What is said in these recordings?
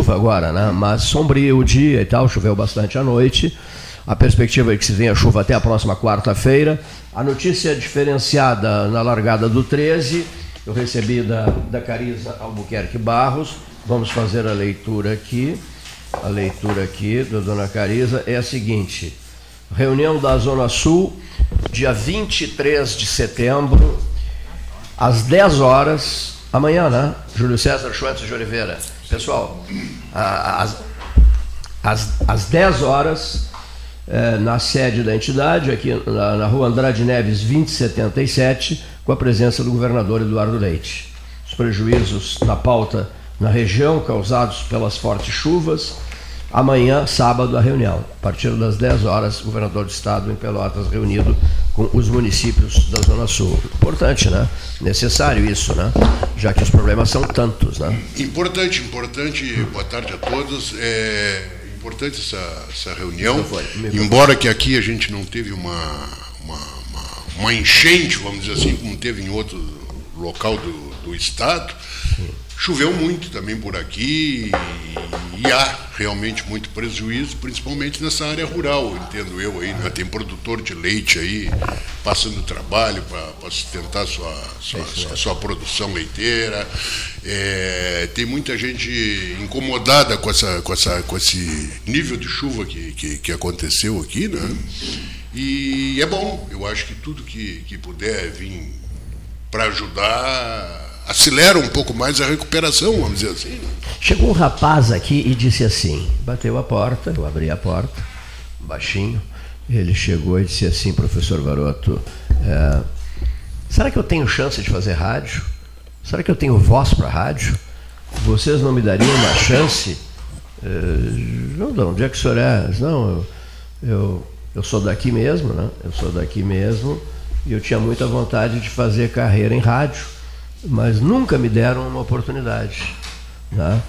chuva agora, né? Mas sombrio o dia e tal, choveu bastante à noite. A perspectiva é que se venha chuva até a próxima quarta-feira. A notícia diferenciada na largada do 13, eu recebi da, da Cariza Albuquerque Barros. Vamos fazer a leitura aqui. A leitura aqui da dona Cariza é a seguinte: reunião da Zona Sul, dia 23 de setembro, às 10 horas, amanhã, né? Júlio César Schwentz de Oliveira. Pessoal, às, às, às 10 horas, é, na sede da entidade, aqui na, na rua Andrade Neves 2077, com a presença do governador Eduardo Leite. Os prejuízos na pauta na região causados pelas fortes chuvas. Amanhã, sábado, a reunião. A partir das 10 horas, o governador do estado em Pelotas reunido com os municípios da Zona Sul. Importante, né? Necessário isso, né? Já que os problemas são tantos, né? Importante, importante. Boa tarde a todos. É importante essa, essa reunião. Embora que aqui a gente não teve uma, uma, uma, uma enchente, vamos dizer assim, como teve em outro local do, do estado. Choveu muito também por aqui e, há realmente muito prejuízo, principalmente nessa área rural, entendo eu aí. Né? Tem produtor de leite aí passando trabalho para sustentar sua, sua, sua, sua, produção leiteira. É, tem muita gente incomodada com, essa, com, essa, com esse nível de chuva que, que, que aconteceu aqui, né? E é bom, eu acho que tudo que, que puder vir para ajudar acelera um pouco mais a recuperação, vamos dizer assim. Chegou um rapaz aqui e disse assim: bateu a porta, eu abri a porta, baixinho. Ele chegou e disse assim, professor Varoto, é, será que eu tenho chance de fazer rádio? Será que eu tenho voz para rádio? Vocês não me dariam uma chance? É, não, não, onde é que o senhor é? Não, eu, eu, eu sou daqui mesmo, né? Eu sou daqui mesmo e eu tinha muita vontade de fazer carreira em rádio mas nunca me deram uma oportunidade. Né?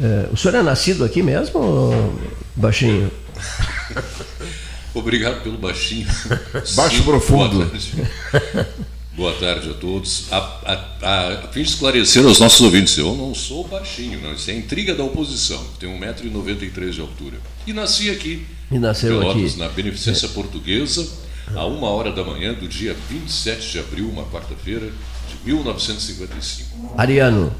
É, o senhor é nascido aqui mesmo, baixinho? Obrigado pelo baixinho. Baixo Sim, profundo. Boa tarde. boa tarde a todos. A, a, a, fim de esclarecer aos nossos ouvintes, eu não sou baixinho, não. Isso é intriga da oposição. Tenho 1,93m de altura. E nasci aqui. E nasceu Pelotas, aqui. na Beneficência é. Portuguesa, a uma hora da manhã do dia 27 de abril, uma quarta-feira, 1955. Ariano.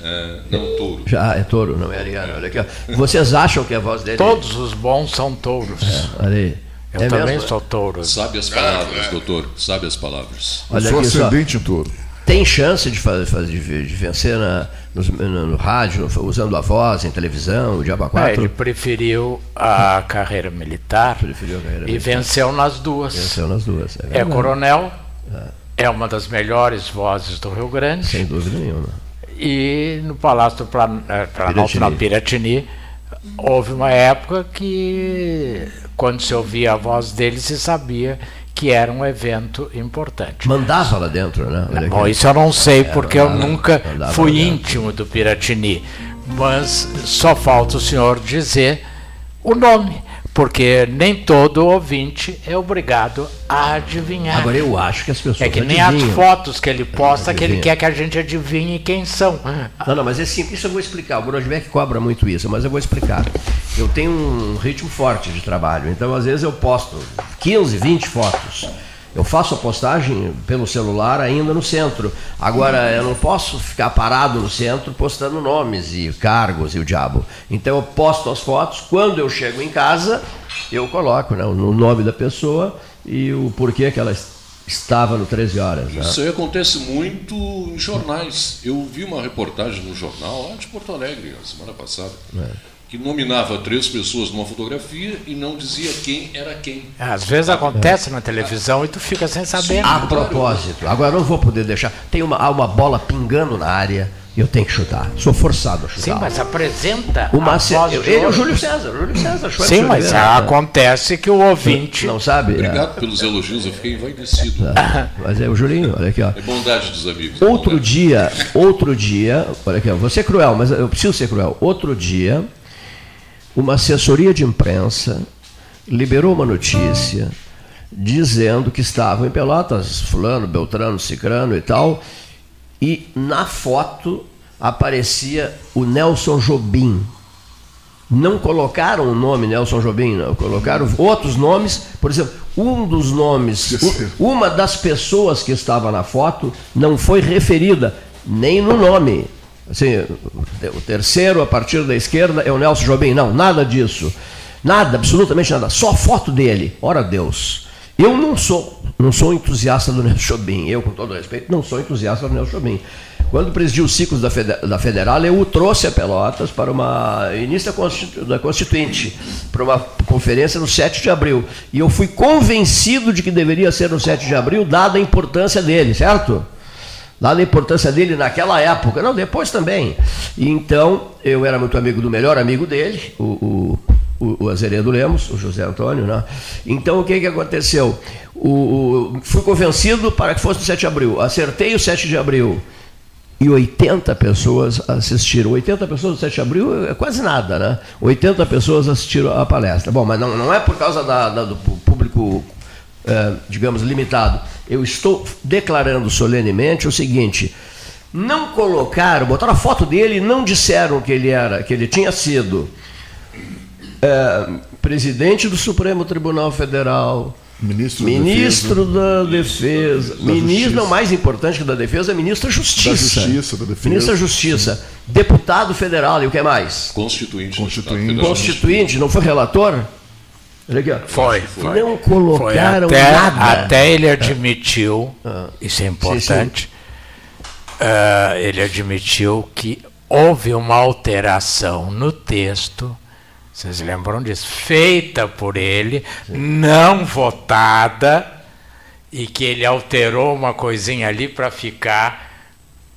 É, não, touro. Já é touro, não é ariano. Olha aqui, ó. Vocês acham que a voz dele. Todos os bons são touros. É, olha aí. Eu é também mesmo? sou touro. Sabe as palavras, doutor. Sabe as palavras. Olha Eu sou ascendente em touro. Tem chance de, fazer, de, vencer na, no, no, no, rádio, usando a voz, em televisão, o Diaba 4? É, ele preferiu a carreira militar preferiu a carreira e militar. venceu nas duas. Venceu nas duas. É, é coronel. É é uma das melhores vozes do Rio Grande. Sem dúvida nenhuma. E no Palácio do Plan eh, Planalto, na Piratini, houve uma época que, quando se ouvia a voz dele, se sabia que era um evento importante. Mandava lá dentro, né? Bom, isso eu não sei, porque eu nunca fui íntimo do Piratini. Mas só falta o senhor dizer o nome porque nem todo ouvinte é obrigado a adivinhar. Agora eu acho que as pessoas É que nem adivinham. as fotos que ele posta que ele quer que a gente adivinhe quem são. Não, não, mas é simples, isso eu vou explicar. O Grosbeck cobra muito isso, mas eu vou explicar. Eu tenho um ritmo forte de trabalho, então às vezes eu posto 15, 20 fotos eu faço a postagem pelo celular ainda no centro. Agora, eu não posso ficar parado no centro postando nomes e cargos e o diabo. Então, eu posto as fotos. Quando eu chego em casa, eu coloco né, o nome da pessoa e o porquê que ela estava no 13 horas. Né? Isso aí acontece muito em jornais. Eu vi uma reportagem no jornal lá de Porto Alegre, semana passada. É que nominava três pessoas numa fotografia e não dizia quem era quem. Às vezes acontece na televisão e tu fica sem saber. Sim, a propósito, agora não vou poder deixar. Tem uma, há uma bola pingando na área e eu tenho que chutar. Sou forçado a chutar. Sim, mas apresenta. Uma a voz eu, ele é o Júlio César. O Júlio César Sim, mas acontece que o ouvinte. Não sabe? Obrigado é. pelos elogios, eu fiquei envaidecido. Tá. Mas é o Julinho, olha aqui, ó. É bondade dos amigos. Outro dia, outro dia, olha aqui, ó, você é cruel, mas eu preciso ser cruel. Outro dia, uma assessoria de imprensa liberou uma notícia dizendo que estavam em Pelotas, fulano, beltrano, cicrano e tal, e na foto aparecia o Nelson Jobim. Não colocaram o nome Nelson Jobim, não. Colocaram outros nomes. Por exemplo, um dos nomes, uma das pessoas que estava na foto não foi referida nem no nome. Assim, o terceiro a partir da esquerda é o Nelson Jobim. Não, nada disso. Nada, absolutamente nada. Só foto dele. Ora Deus. Eu não sou, não sou entusiasta do Nelson Jobim. Eu, com todo respeito, não sou entusiasta do Nelson Jobim. Quando presidiu os ciclos da, da Federal, eu o trouxe a Pelotas para uma início da Constituinte, para uma conferência no 7 de abril. E eu fui convencido de que deveria ser no 7 de abril, dada a importância dele, certo? Dada a importância dele naquela época, não, depois também. Então, eu era muito amigo do melhor amigo dele, o, o, o, o Azeredo Lemos, o José Antônio, né? Então, o que, que aconteceu? O, o, fui convencido para que fosse no 7 de abril. Acertei o 7 de abril e 80 pessoas assistiram. 80 pessoas no 7 de abril é quase nada, né? 80 pessoas assistiram a palestra. Bom, mas não, não é por causa da, da, do público, é, digamos, limitado. Eu estou declarando solenemente o seguinte: não colocaram, botaram a foto dele e não disseram que ele era, que ele tinha sido é, presidente do Supremo Tribunal Federal Ministro, ministro da Defesa. Da defesa. Da ministro, não mais importante que da Defesa, é ministro da Justiça. Da Justiça, da Defesa. Ministro da Justiça. Sim. Deputado federal, e o que mais? Constituinte. Constituinte. Constituinte, não foi relator? Foi, foi. Não colocaram foi até, nada. Até ele admitiu, ah. isso é importante, sim, sim. Uh, ele admitiu que houve uma alteração no texto vocês lembram disso? Feita por ele, não votada, e que ele alterou uma coisinha ali para ficar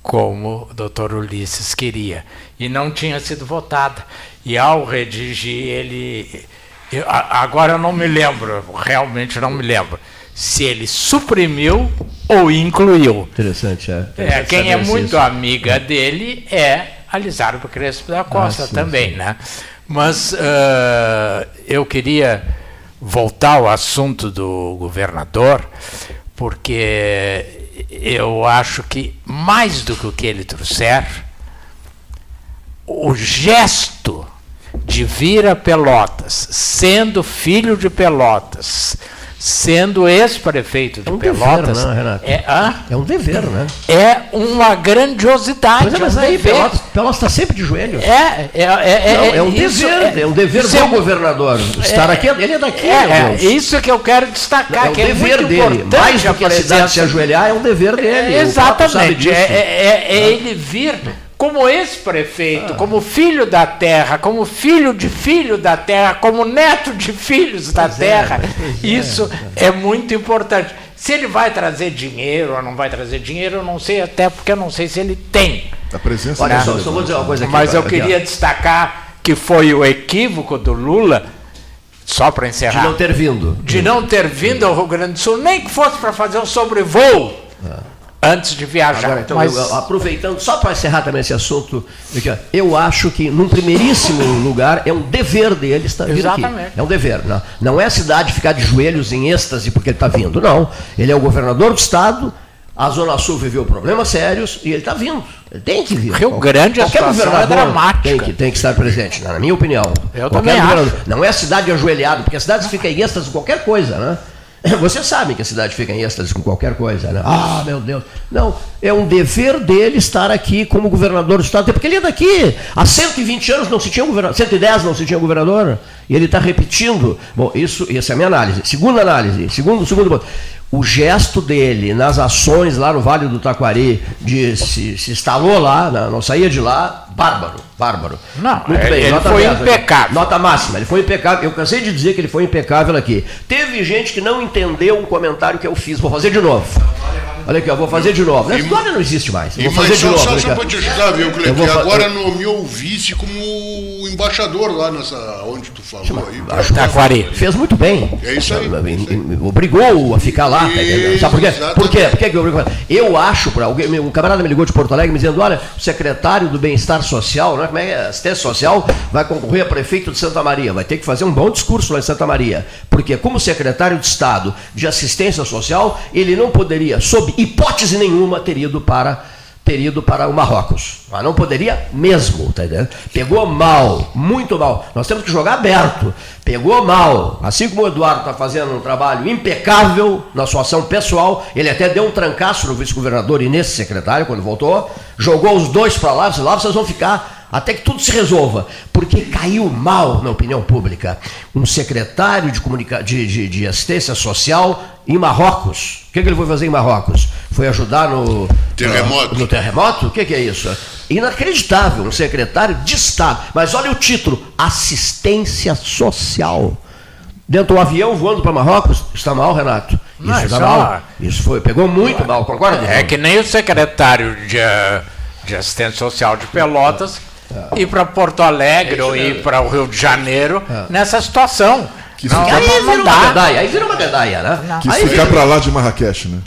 como o doutor Ulisses queria. E não tinha sido votada. E ao redigir, ele. Eu, agora eu não me lembro, realmente não me lembro, se ele suprimiu ou incluiu. Interessante, é. é quem é muito isso. amiga dele é a Lizardo Crespo da Costa ah, sim, também, sim. né? Mas uh, eu queria voltar ao assunto do governador, porque eu acho que mais do que o que ele trouxer, o gesto de vir a Pelotas, sendo filho de Pelotas, sendo ex-prefeito de é um Pelotas. Dever, né, Renato? É, ah, é um dever, né? É uma grandiosidade. Pois é, mas é um aí Pelotas, Pelotas está sempre de joelho. É, é, é, Não, é, é um dever, é, é um dever do governador. Estar aqui, ele é daqui. É, é isso que eu quero destacar. É um dever dele. Mais do que a cidade se ajoelhar, é um dever dele. exatamente. É, é ele vir como ex-prefeito, ah. como filho da terra, como filho de filho da terra, como neto de filhos da pois é, terra. É, isso é. é muito importante. Se ele vai trazer dinheiro ou não vai trazer dinheiro, eu não sei, até porque eu não sei se ele tem. A presença Olha, só, só vou dizer uma coisa aqui. Mas eu queria destacar que foi o equívoco do Lula, só para encerrar. De não ter vindo. De não ter vindo ao Rio Grande do Sul, nem que fosse para fazer um sobrevoo. Ah antes de viajar. Agora, então, Mas... eu, aproveitando, só para encerrar também esse assunto, eu acho que, num primeiríssimo lugar, é um dever dele estar vindo Exatamente. aqui. É um dever. Não, não é a cidade ficar de joelhos em êxtase porque ele está vindo. Não. Ele é o governador do Estado, a Zona Sul viveu problemas sérios e ele está vindo. Ele tem que vir. Rio Grande, Qualquer a situação é dramática. Tem que, tem que estar presente, na minha opinião. Eu Qualquer também acho. Não é a cidade ajoelhada, porque a cidade fica em êxtase com qualquer coisa, né? Você sabe que a cidade fica em êxtase com qualquer coisa, né? Ah, meu Deus. Não, é um dever dele estar aqui como governador do Estado, porque ele é daqui. Há 120 anos não se tinha governador, 110 não se tinha governador, e ele está repetindo. Bom, isso, essa é a minha análise. Segunda análise, segundo, segundo ponto o gesto dele nas ações lá no Vale do Taquari, de se, se instalou lá, não saía de lá, bárbaro, bárbaro. Não, Muito bem, ele foi impecável. Nota máxima, ele foi impecável. Eu cansei de dizer que ele foi impecável aqui. Teve gente que não entendeu um comentário que eu fiz, vou fazer de novo. Olha aqui, eu vou fazer de novo. Essa história não existe mais. Eu vou fazer de só, novo. Só, só para te ajudar, viu, Cleiton? Agora nomeou o vice como embaixador lá nessa. onde tu falou Chama, aí. Taquari. Fez muito bem. É isso aí. Obrigou a ficar lá. Isso, Sabe por quê? Por quê? Por que eu obrigo? Eu acho, para alguém, um camarada me ligou de Porto Alegre me dizendo: olha, o secretário do Bem-Estar Social, né, como é que é? Assistência Social, vai concorrer a prefeito de Santa Maria. Vai ter que fazer um bom discurso lá em Santa Maria. Porque, como secretário de Estado de Assistência Social, ele não poderia, sob hipótese nenhuma, ter ido para ter ido para o Marrocos. Mas não poderia mesmo, tá entendendo? Pegou mal, muito mal. Nós temos que jogar aberto. Pegou mal. Assim como o Eduardo está fazendo um trabalho impecável na sua ação pessoal, ele até deu um trancaço no vice-governador e nesse secretário quando voltou, jogou os dois para lá, lá vocês vão ficar até que tudo se resolva, porque caiu mal na opinião pública um secretário de, comunica de, de, de assistência social em Marrocos. O que, que, ele foi fazer em Marrocos? Foi ajudar no terremoto. No, no terremoto? O que, que é isso? Inacreditável, um secretário de Estado. Mas olha o título: assistência social. Dentro do avião voando para Marrocos, está mal, Renato? Isso está é mal. Isso foi, pegou muito mal, concorda? É que nem o secretário de, de assistência social de Pelotas ir para Porto Alegre ou ir para o Rio de Janeiro nessa situação. Que não, aí, vira uma gandaia, aí vira uma gandaia, né? Não. Quis aí ficar para lá de Marrakech, né?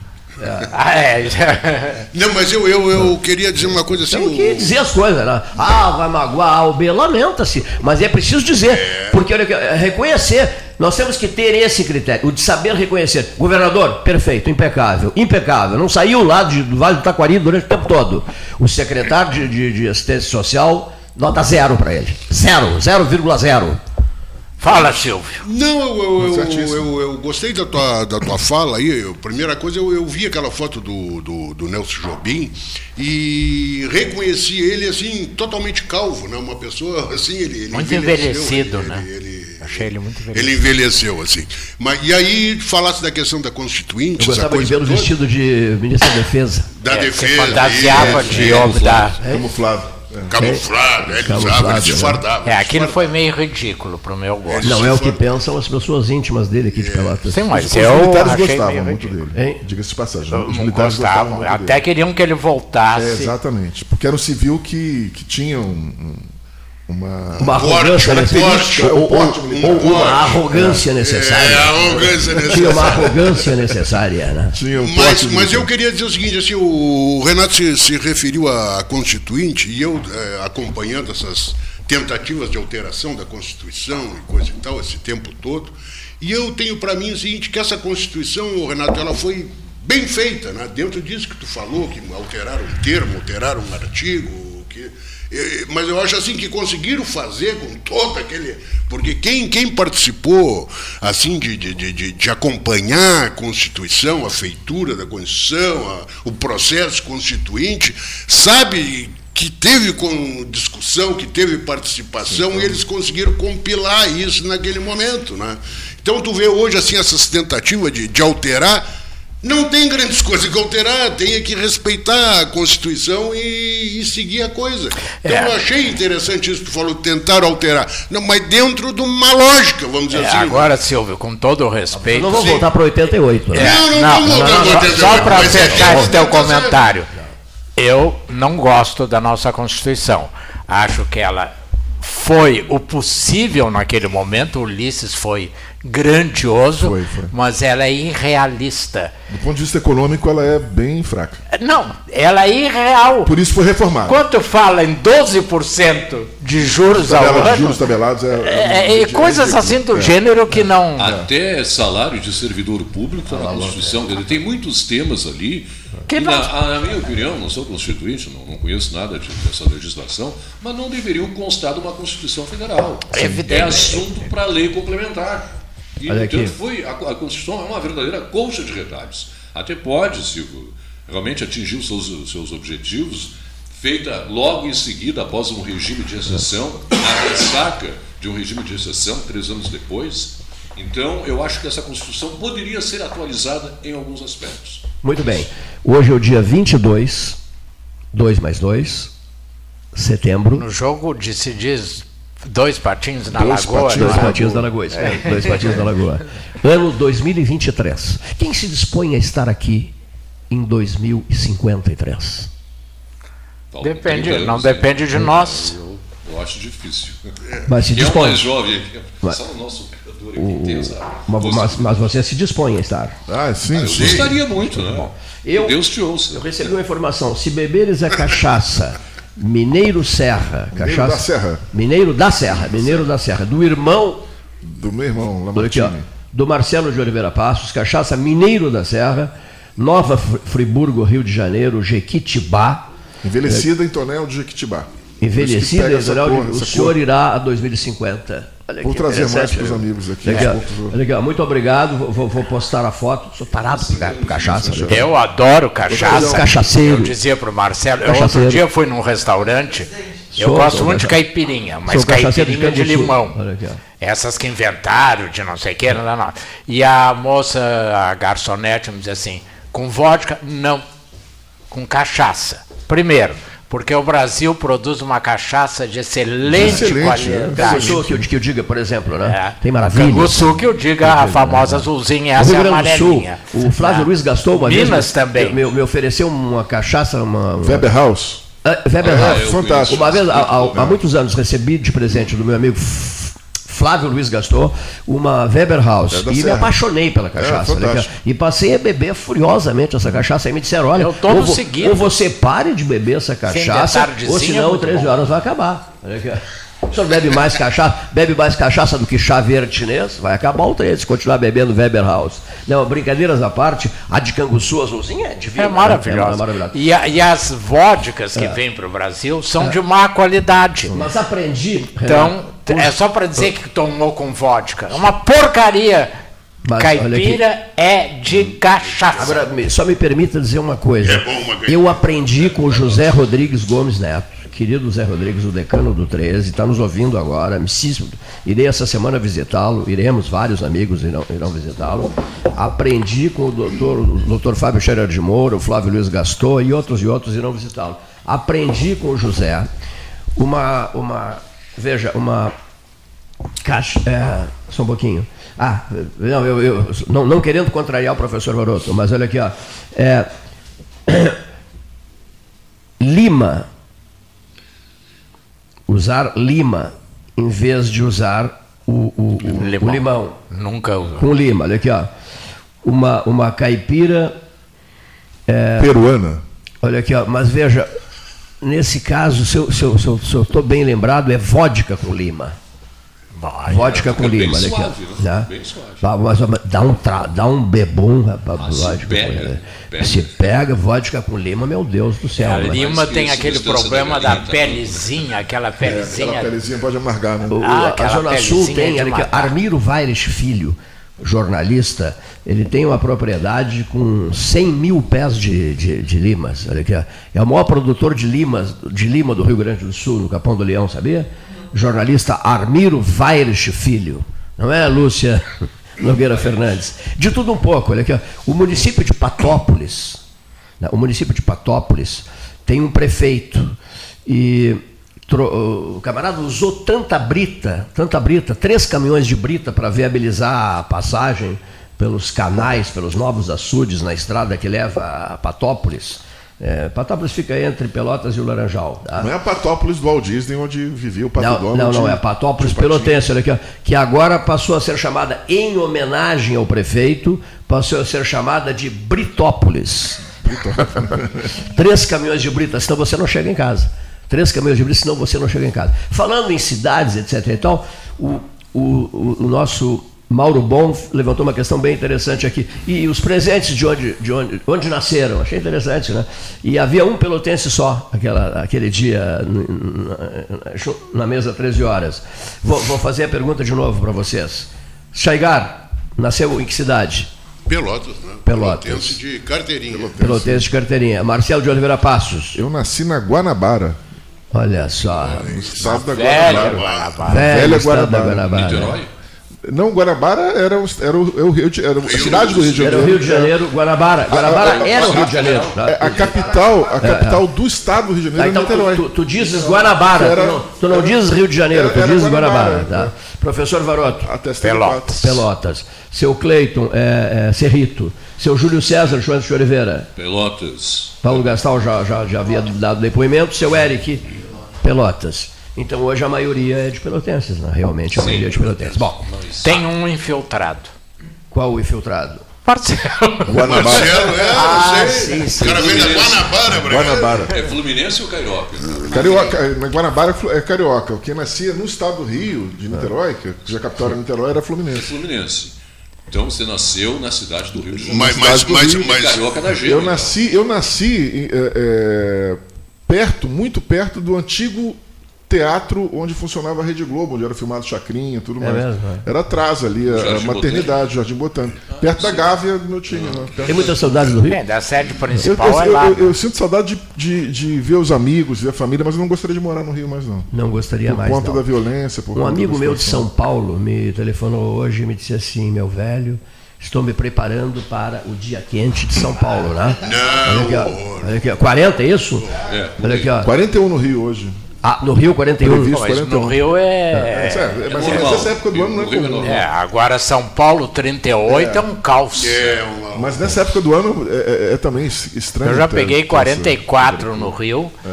Ah, é. Não, mas eu, eu, eu queria dizer uma coisa assim. Tem que dizer as coisas, né? Ah, vai magoar a B, lamenta-se. Mas é preciso dizer, é. porque reconhecer, nós temos que ter esse critério, o de saber reconhecer. Governador, perfeito, impecável, impecável. Não saiu lá de, do Vale do Taquari durante o tempo todo. O secretário de, de, de assistência social, nota zero para ele. Zero, 0,0. Fala, Silvio. Não, eu, eu, eu, eu, gostei da tua, da tua fala aí. primeira coisa, eu, vi aquela foto do, do, do, Nelson Jobim e reconheci ele assim, totalmente calvo, né? Uma pessoa assim, ele. ele muito envelhecido, ele, né? Ele, Achei ele muito envelhecido. Ele envelheceu, assim. Mas, e aí, falasse da questão da Constituinte. Eu gostava de vê-lo vestido de ministro da Defesa. Da é, Defesa. Fantasiava de homem da. Camuflado. Camuflado, é, ele usava, ele se né? fardava. É, aquilo foi meio ridículo pro meu gosto. Não é o que pensam as pessoas íntimas dele aqui de é. Pelotas. Sim, mas os, eu militares gostavam muito dele. Diga-se de passagem. Os militares gostavam. gostavam até dele. queriam que ele voltasse. É, exatamente, porque era um civil que, que tinha um uma, uma arrogância necessária. Ou, ou, uma arrogância necessária. É, arrogância necessária. Tinha uma arrogância necessária, né? Tinha um mas, mas eu queria dizer o seguinte, assim, o Renato se, se referiu à Constituinte e eu é, acompanhando essas tentativas de alteração da Constituição e coisa e tal, esse tempo todo, e eu tenho para mim o seguinte, que essa Constituição, Renato, ela foi bem feita, né? dentro disso que tu falou, que alteraram um termo, alteraram um artigo, que mas eu acho assim que conseguiram fazer com todo aquele. Porque quem, quem participou assim de, de, de, de acompanhar a Constituição, a feitura da Constituição, a, o processo constituinte, sabe que teve com discussão, que teve participação, e eles conseguiram compilar isso naquele momento. Né? Então tu vê hoje assim essas tentativas de, de alterar não tem grandes coisas que alterar, tem que respeitar a Constituição e, e seguir a coisa. Então é. eu achei interessante isso que tu falou, tentar alterar. Não, mas dentro de uma lógica, vamos dizer é, assim. Agora, Silvio, com todo o respeito. Não vou voltar para 88. Né? É, não, não, não, não, não, não, não Só para fechar esse teu comentário. Eu não gosto da nossa Constituição. Acho que ela foi o possível naquele momento, Ulisses foi grandioso, foi, foi. mas ela é irrealista. Do ponto de vista econômico, ela é bem fraca. Não, ela é irreal. Por isso foi reformada. Quando fala em 12% de juros ao ano... juros tabelados é... é, é, é coisas assim do é. gênero que não... Até salário de servidor público na Constituição. Tem muitos temas ali que, na, na, minha opinião, não sou constituinte, não, não conheço nada de, dessa legislação, mas não deveriam constar de uma Constituição Federal. É assunto para lei complementar. E, Olha portanto, foi, a, a, Constituição é uma verdadeira colcha de retalhos. Até pode, Silvio, realmente atingir os seus, seus objetivos, feita logo em seguida, após um regime de exceção, a ressaca de um regime de exceção, três anos depois. Então, eu acho que essa Constituição poderia ser atualizada em alguns aspectos. Muito bem. Hoje é o dia 22, 2 mais 2, setembro. No jogo de se diz Dois patinhos na dois lagoa. Patinhos, dois patinhos na lagoa. É. Dois patinhos na lagoa. Ano 2023. Quem se dispõe a estar aqui em 2053? Depende, não depende de nós. Eu, eu, acho difícil. Mas se dispõe. É mais jovem aqui, só o nosso aqui mas, mas, mas, você se dispõe a estar. Ah, sim. Ah, eu sim. gostaria muito, né? Bom, eu, Deus te ouça. Eu recebi uma informação. Se beberes a cachaça Mineiro Serra. Mineiro cachaça, da Serra. Mineiro da Serra. Mineiro da Serra. Do irmão. Do meu irmão, Lamartine. Aqui, ó, do Marcelo de Oliveira Passos. Cachaça Mineiro da Serra. Nova Friburgo, Rio de Janeiro. Jequitibá. Envelhecida é. em tonel de Jequitibá. Envelhecida em tonel de... O senhor irá a 2050. Olha vou trazer mais para os amigos aqui. Legal. Legal. Muito obrigado. Vou, vou, postar a foto. Sou parado por cachaça. Eu adoro cachaça. Cachaceiro. Eu dizia para o Marcelo. Eu outro dia fui num restaurante. Eu sou, gosto muito de caipirinha, mas caipirinha de, de limão. Essas que inventaram de não sei o que. Não, não. E a moça, a garçonete, me diz assim: com vodka? Não. Com cachaça. Primeiro porque o Brasil produz uma cachaça de excelente, excelente qualidade. É. Canguçu, que, que eu diga, por exemplo, né? É. Tem maravilha. Canguçu, que eu diga, a famosa azulzinha, essa é a amarelinha. Sul, o Flávio é. Luiz gastou uma Minas vez... também. Me, me, ofereceu uma cachaça, uma... uma... Weber House. Uh, Weber House. Fantástico. Uma vez, há, há, há muitos anos, recebi de presente do meu amigo Flávio Luiz gastou uma Weber House. É e Serra. me apaixonei pela é, cachaça. É, e passei a beber furiosamente essa cachaça. Aí me disseram: olha, ou, ou, você pare de beber essa cachaça, ou senão 13 horas vai acabar. Olha aqui. O senhor bebe mais cachaça, bebe mais cachaça do que chá verde chinês, vai acabar o 13, se continuar bebendo Weber House. Não, brincadeiras à parte, a de Canguçu azulzinha é divina. É maravilhosa. Né? É maravilhosa. E, a, e, as vodkas que é. vêm para o Brasil são é. de má qualidade. Mas aprendi. Então, é só para dizer que tomou com vodka. É uma porcaria. Mas, Caipira é de cachaça. Agora, só me permita dizer uma coisa. É Eu aprendi com o José Rodrigues Gomes Neto querido Zé Rodrigues, o decano do 13, está nos ouvindo agora. Irei essa semana visitá-lo, iremos, vários amigos irão, irão visitá-lo. Aprendi com o doutor, o doutor Fábio Scherer de Moura, o Flávio Luiz Gastou e outros e outros irão visitá-lo. Aprendi com o José uma, uma veja, uma caixa. É, só um pouquinho. Ah, não, eu, eu não, não querendo contrariar o professor Varoto, mas olha aqui, ó. É, Lima usar lima em vez de usar o, o, o, limão. o limão. Nunca uso. Com lima, olha aqui, ó. Uma, uma caipira. É, Peruana. Olha aqui, ó. Mas veja, nesse caso, se eu estou bem lembrado, é vodka com lima. Vai, vodka é, com lima, olha aqui. Suave, né? Bem suave. Mas, dá, um tra, dá um bebum, rapaz, ah, vodka. Pega, pega. Se pega vodka com lima, meu Deus do céu. A né? lima tem aquele problema da pelezinha, aquela pelezinha. É, aquela pelezinha pode amargar, né? Ah, a Zona Sul tem, olha aqui, Armiro Vaires Filho, jornalista, ele tem uma propriedade com 100 mil pés de, de, de limas. Olha aqui, é o maior produtor de limas, de lima do Rio Grande do Sul, no Capão do Leão, sabia? Jornalista Armiro Vaires Filho, não é, Lúcia Nogueira Fernandes? De tudo um pouco, olha aqui, ó. o município de Patópolis, né, o município de Patópolis tem um prefeito e o camarada usou tanta brita, tanta brita, três caminhões de brita para viabilizar a passagem pelos canais, pelos novos açudes na estrada que leva a Patópolis é, Patópolis fica entre Pelotas e o Laranjal. Tá? Não é a Patópolis do Walt Disney, onde vivia o Pato Não, Donald, não, não, é a Patópolis Pelotense, olha aqui, que agora passou a ser chamada, em homenagem ao prefeito, passou a ser chamada de Britópolis. Três caminhões de brita, senão você não chega em casa. Três caminhões de brita, senão você não chega em casa. Falando em cidades, etc. Então, o, o, o nosso Mauro Bom levantou uma questão bem interessante aqui. E os presentes de onde, de onde, onde nasceram? Achei interessante, né? E havia um pelotense só aquela, aquele dia na, na mesa 13 horas. Vou, vou, fazer a pergunta de novo para vocês. Chaigar, nasceu em que cidade? Pelotas, né? Pelotas. Pelotense de carteirinha. Pelotense. Pelotense de carteirinha. Marcelo de Oliveira Passos. Eu nasci na Guanabara. Olha só. É, estado da Guanabara. Guanabara. Velha Guanabara. Guanabara. Niterói? Não, Guanabara era, o, era, o, era o Rio de, era a cidade do Rio de Janeiro. Era o Rio de Janeiro, Guanabara. Guanabara a, a, era o Rio de Janeiro. A, a capital, a capital do estado do Rio de Janeiro tá, então, Niterói. Tu, tu, dizes Guanabara, era, tu não, tu não era, dizes Rio de Janeiro, era, tu dizes Guanabara. Guanabara tá? Professor Varoto. Pelotas. Pelotas. Seu Cleiton, é, é, Cerrito. Seu Júlio César João de Oliveira. Pelotas. Paulo Gastal já, já, já havia dado depoimento. Seu Eric, Pelotas. Então hoje a maioria é de pelotenses, né? realmente a Sim. maioria é de pelotenses. Bom, tem um infiltrado. Qual o infiltrado? Marcelo. Guanabara. Marcelo, é, ah, sei. Sim, sim. O cara vem da Guanabara, Guanabara. É Fluminense ou Carioca? Carioca, mas Guanabara é Carioca. O que nascia no estado do Rio, de Niterói, que a capital era Niterói, era Fluminense. É Fluminense. Então você nasceu na cidade do Rio de Janeiro. Mas, mas, mas, mas, Carioca da Gema, Eu nasci, eu nasci é, é, perto, muito perto do antigo teatro onde funcionava a Rede Globo, onde era filmado Chacrinha tudo É mais. mesmo, é. Era atrás ali, a, a maternidade, Jardim Botânico. perto da Gávea do meu time. né? Perto Tem muita saudade do Rio? Bem, da sede eu, principal eu- é lá. eu- eu sinto saudade de, de- de ver os amigos, ver a família, mas eu não gostaria de morar no Rio mais não. Não gostaria Por mais. conta não. da violência. Por Um conta amigo meu de. São Paulo me telefonou hoje e me disse assim, meu velho, estou me preparando para o dia quente de São Paulo, né? Não, Olha aqui, ó. Olha aqui, ó. 40, é isso? É, Olha aqui, ó. 41 no Rio hoje. Ah, no Rio 41. Previsto. Mas 41. no Rio é. É, é, mas normal. nessa época do ano não é No Rio é comum. normal. É, agora São Paulo 38 é, um caos. É uma, Mas nessa época do ano é, é- é também es- estranho. Eu já peguei ter 44 no Rio, É.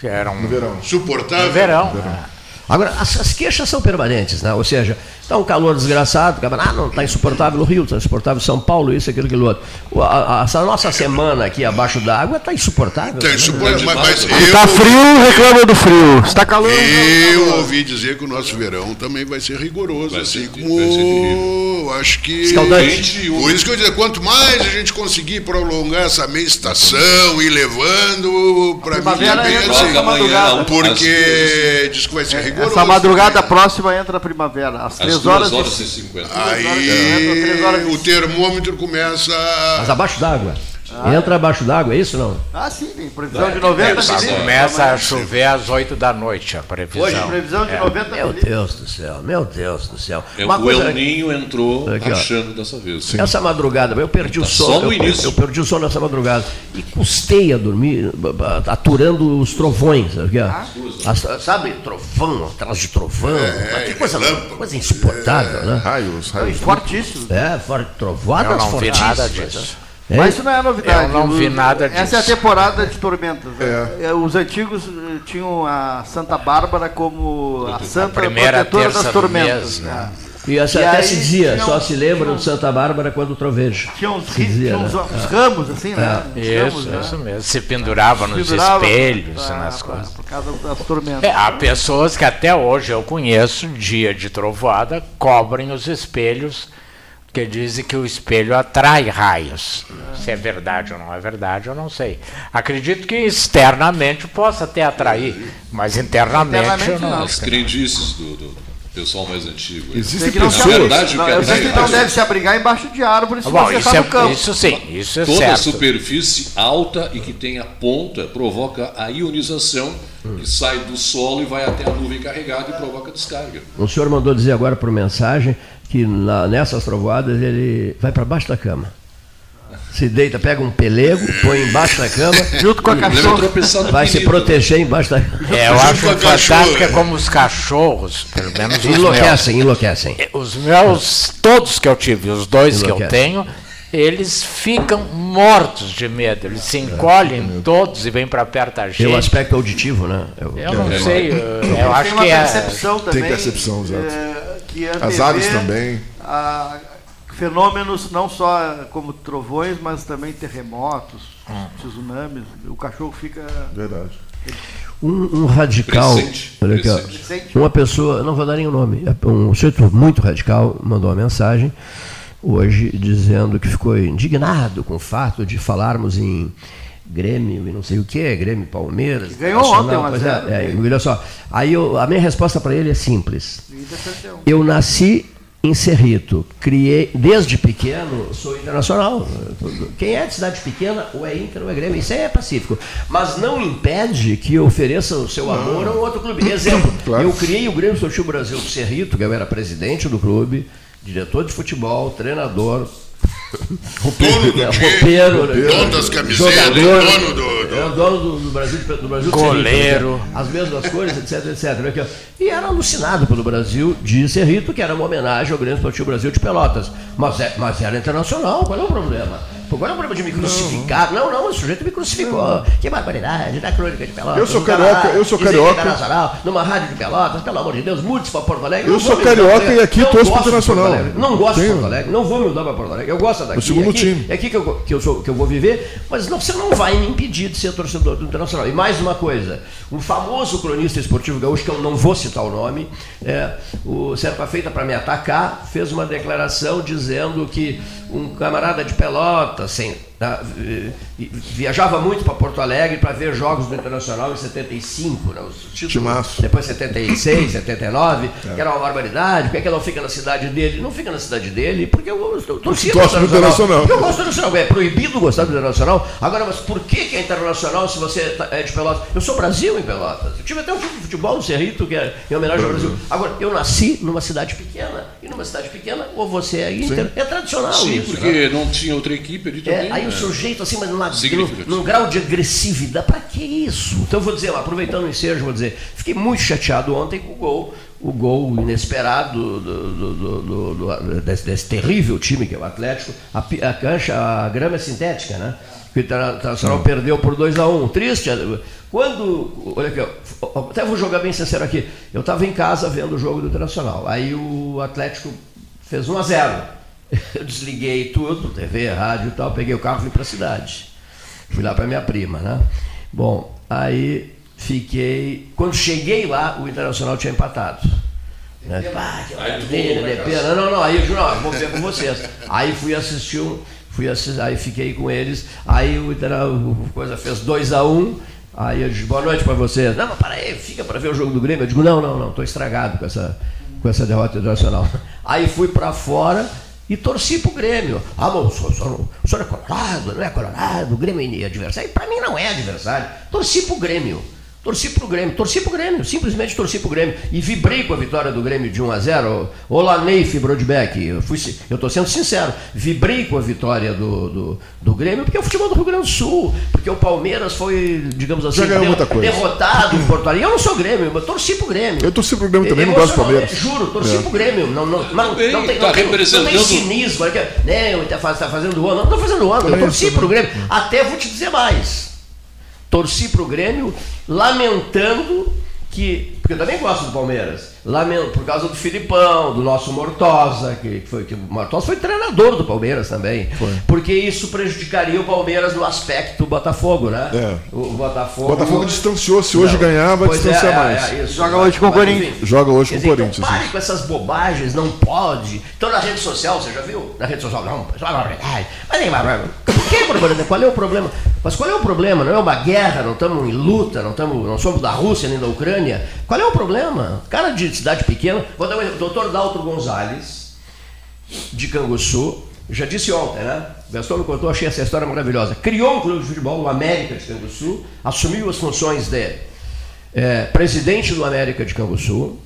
que era um No verão. suportável. no verão. Agora, as, as queixas são permanentes, né? Ou seja, está um calor desgraçado, ah, não, está insuportável no Rio, está insuportável São Paulo, isso, aquilo, aquilo outro. O- a- a- essa nossa semana aqui abaixo d'água está insuportável. Tá né? insuportável, mas, mas Está frio, reclama do frio. Está calor. eu ouvi dizer que o nosso verão também vai ser rigoroso, Vai assim ser- como acho que Escaldante. por isso que eu dizer, quanto mais a gente conseguir prolongar essa meia estação e levando para mim primavera é bem assim, porque diz que vai ser rigoroso. Essa madrugada próxima entra a primavera. Às Às 3 duas horas. horas e- e 50. Aí Três horas o termômetro começa Mas abaixo d'água. Entra abaixo d'água, é isso não? Ah, sim, tem previsão de 90 Só milímetros. começa a chover às 8 da noite, a previsão. Previsão de 90 Meu milímetros. Deus do céu, meu Deus do céu. É, Uma o coisa- El Ninho entrou Aqui, achando dessa vez. Essa madrugada, eu perdi o Tá sono. só no eu, início. eu perdi o sono nessa madrugada. E custei a dormir, aturando os trovões. Aqui, ó. As- sabe, trovão, atrás de trovão. que coisa, relâmpago. coisa insuportável, né? Raios, raios. Fortíssimo. É, for, trovoadas Eu não vi fortíssimas. nada disso. É, Mas isso não é novidade. Eu não vi nada Essa é a disso. temporada de tormentas. né? É, Os antigos eh, tinham a Santa Bárbara como a santa primeira protetora das tormentas. mês, né? né? E essa E até se dizia, tinha só se lembra tinha um- de Santa Bárbara quando troveja. Tinha uns, Se tinha uns, né? uns ramos, assim, né? Uns Isso, ramos, né? isso mesmo. Se pendurava nos Pendurava espelhos pra- e nas pra- coisas. Por causa das tormentas. É, há pessoas que até hoje eu conheço, dia de trovoada, cobrem os espelhos, que dizem que o espelho atrai raios. Se é verdade ou não é verdade, eu não sei. Acredito que externamente possa até atrair, mas internamente, Internamente eu não. não. As crendices do, do pessoal mais antigo. Existem Sei que não pessoas. verdade, o Não, que eu sei que não deve se abrigar embaixo de árvore se Bom, você isso, está no campo. é, isso sim, isso é Toda certo. superfície alta e que tenha ponta provoca a ionização que sai do solo e vai até a nuvem carregada e provoca descarga. O senhor mandou dizer agora por mensagem que na- nessas trovoadas ele vai para baixo da cama. Se deita, pega um pelego, põe embaixo da cama, Junto com a cachorra. vai se proteger embaixo da cama. É, eu acho fantástico é como os cachorros, pelo menos os meus. Enlouquecem, enlouquecem. Os meus, todos que eu tive, os dois que eu tenho, eles ficam mortos de medo. Eles se encolhem todos e vêm para perto da Tem o gente. aspecto auditivo, né? Eu- Eu não É. sei, eu, eu Tem acho uma que é. percepção também. percepção, exato. eh, que As antevê aves também. a- fenômenos não só como trovões, mas também terremotos, Ah. tsunamis. O cachorro fica Verdade. Um, um radical. Presente, presente. Presente. uma pessoa, não vou dar nenhum nome, um sujeito muito radical mandou uma mensagem hoje dizendo que ficou indignado com o fato de falarmos em Grêmio e não sei o que, Grêmio Palmeiras. Ganhou Internacional, ontem, pois 1 a 0. é, é, olha só. Aí eu- a minha resposta para ele é simples. 71. Eu nasci em Cerrito, criei desde pequeno, sou internacional. Quem é de cidade pequena, ou é Inter ou é Grêmio, isso aí é pacífico. Mas não impede que ofereça o seu amor a um outro clube. Exemplo, Claro. eu criei o Grêmio Esportivo Brasil de Cerrito, que eu era presidente do clube, diretor de futebol, treinador, Dono do é, time, roupeiro, dono das camisetas, jogador, dono do- do- era dono do, do Brasil, do Brasil Goleiro. Cerrito, as mesmas cores, etc, etc. E era alucinado pelo Brasil de Cerrito, que era uma homenagem ao Grêmio Esportivo Brasil de Pelotas. Mas, é, mas era internacional, qual é o problema? Qual é o problema de me crucificar? Não, não, o sujeito me crucificou. Que barbaridade, da crônica de Pelotas. Eu sou um carioca, eu sou é carioca. internacional, numa rádio de Pelotas, pelo amor de Deus, mude-se para Porto Alegre. Eu Não sou carioca e aqui não torço Porto Internacional. Não gosto de. Porto Alegre, não vou me mudar para Porto Alegre. Eu gosto daqui. segundo é aqui, time. É aqui que eu, que, eu sou, que eu vou viver, mas não, você não vai me impedir de ser torcedor do Internacional. E mais uma coisa, um famoso cronista esportivo gaúcho, que eu não vou citar o nome, é, o Serpa Feita para me atacar, fez uma declaração dizendo que um camarada de Pelotas, sem Tá? Viajava muito para Porto Alegre para ver jogos do Internacional em 75, né? os títulos, depois 76, 79, é. que era uma barbaridade. Por que, é que não fica na cidade dele? Não fica na cidade dele, porque eu, eu torcia do Internacional. Eu gosto do Internacional, é proibido gostar do Internacional. Agora, mas por que, que é Internacional se você tá, é de Pelotas? Eu sou Brasil em Pelotas. Eu tive até um time de futebol no Cerrito, que é em homenagem ao Brasil. Agora, eu nasci numa cidade pequena, e numa cidade pequena, ou você é Inter, Sim. é tradicional Sim, isso. porque né? não tinha outra equipe ali também. É, aí o sujeito, assim, mas numa, num, num, grau de agressividade. Para que isso? Então eu vou dizer, aproveitando o ensejo, vou dizer, fiquei muito chateado ontem com o gol, o gol inesperado do, do, do, desse, desse, terrível time que é o Atlético. A, a cancha, a grama é sintética, né? Que o Internacional perdeu por 2 a 1 um. Triste. Quando. Olha aqui, até vou jogar bem sincero aqui. Eu estava em casa vendo o jogo do Internacional. Aí o Atlético fez 1 a 0 eu desliguei tudo, TV, rádio e tal, peguei o carro e fui para a cidade. Fui lá para minha prima, né? Bom, aí fiquei. Quando cheguei lá, o Internacional tinha empatado. Né? Pá, que maravilha, de pena. Não, não, aí eu não, vou ver com vocês. Aí fui assistir um. Fui assistir, aí fiquei com eles. Aí o Internacional coisa fez 2x1. Um, aí eu disse, boa noite para vocês. Não, mas para aí, fica para ver o jogo do Grêmio. Eu digo, não, não, não, estou estragado com essa, com essa derrota internacional. Aí fui para fora e torci para o Grêmio. Ah, bom, o senhor, o senhor é colorado, não é colorado, o Grêmio é adversário. Para mim não é adversário. Torci para o Grêmio. Torci pro Grêmio, torci pro Grêmio, simplesmente torci pro Grêmio. E vibrei com a vitória do Grêmio de 1 a 0 Olá, Neif Brodbeck. Eu, fui, eu tô sendo sincero, vibrei com a vitória do, do, do, Grêmio, porque é o futebol do Rio Grande do Sul. Porque o Palmeiras foi, digamos assim, derrotado em Porto Alegre. Eu não sou Grêmio, mas torci pro Grêmio. Eu torci pro Grêmio também, não gosto do Palmeiras. Juro, torci é. pro Grêmio. Não, não, não, não, tem, não, tem, tá não tem cinismo. Né, tá, tá fazendo ano. Não tô fazendo ano, eu torci pro Grêmio. Até vou te dizer mais torci para o Grêmio, lamentando que. Porque eu também gosto do Palmeiras. Lamento, por causa do Filipão, do nosso Mortosa, que foi que o Mortosa foi treinador do Palmeiras também. Foi. Porque isso prejudicaria o Palmeiras no aspecto Botafogo, né? É. O Botafogo. O Botafogo distanciou, se hoje não. ganhar, vai pois distanciar é, mais. É, é, Joga hoje com o Corinthians. Joga hoje com o Corinthians. Então, pare com essas bobagens, não pode. Então na rede social, você já viu? Na rede social, não, é. Mas nem Por que, problema? Qual é o problema? Mas qual é o problema? Não é uma guerra, não estamos em luta, não, estamos, não somos da Rússia nem da Ucrânia. Qual é o problema? Cara de cidade pequena. Vou dar um exemplo. Doutor Dalto Gonzalez, de Canguçu, já disse ontem, né? O Gastão me contou, achei essa história maravilhosa. Criou um clube de futebol, o América de Canguçu, assumiu as funções de é, presidente do América de Canguçu,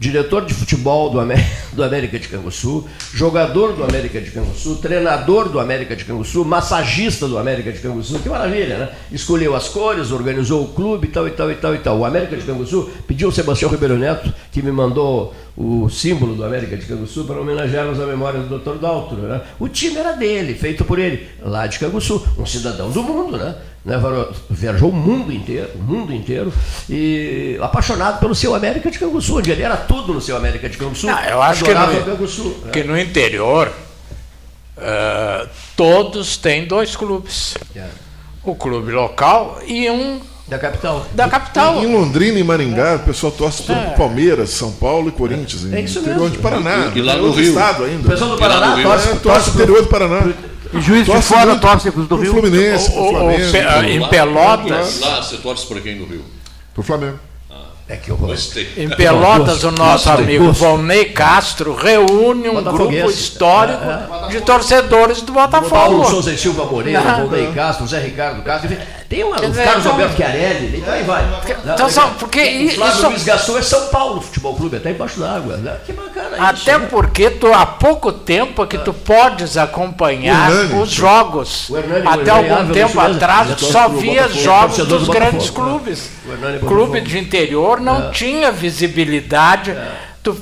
diretor de futebol do, do América de Canguçu, jogador do América de Canguçu, treinador do América de Canguçu, massagista do América de Canguçu, que maravilha, né? Escolheu as cores, organizou o clube e tal e tal e tal e tal. O América de Canguçu pediu ao Sebastião Ribeiro Neto, que me mandou o símbolo do América de Canguçu, para homenagearmos a memória do Dr. Daltro. Né? O time era dele, feito por ele, lá de Canguçu, um cidadão do mundo, né? né, viajou o mundo inteiro, o mundo inteiro, e apaixonado pelo seu América de Canguçu, onde ele era tudo no seu América de Canguçu. Não, eu acho que no, Canguçu, né? que no interior uh, todos têm dois clubes. Yeah. É. O clube local e um da capital. Da capital. Em, em Londrina e Maringá, o pessoal torce por é. Palmeiras, São Paulo e Corinthians. É isso interior mesmo. de Paraná. E, e lá no Rio. Estado ainda. O pessoal do Paraná torce, é, torce, pro interior do Paraná. E juiz de fora torce do Rio. Fluminense, o, o, o, em Pelotas. Lá, você torce por quem no Rio? Pro Flamengo. É que eu gostei. Em Pelotas, o nosso amigo Volney Castro reúne um grupo histórico é, é. de torcedores do Botafogo. Paulo Souza e Silva Moreira, Volney Castro, Zé Ricardo Castro, tem uma, o Carlos então, Alberto Chiarelli, então aí vai. Então, só, porque o Flávio isso... Luiz Gaston é São Paulo Futebol Clube, até embaixo d'água. Né? Que bacana Até isso, porque tu, há pouco tempo que tu podes acompanhar Hernani, os jogos. Hernani, até algum tempo atrás, tu só via jogos dos grandes clubes. Clube de interior não é. tinha visibilidade. É Tu,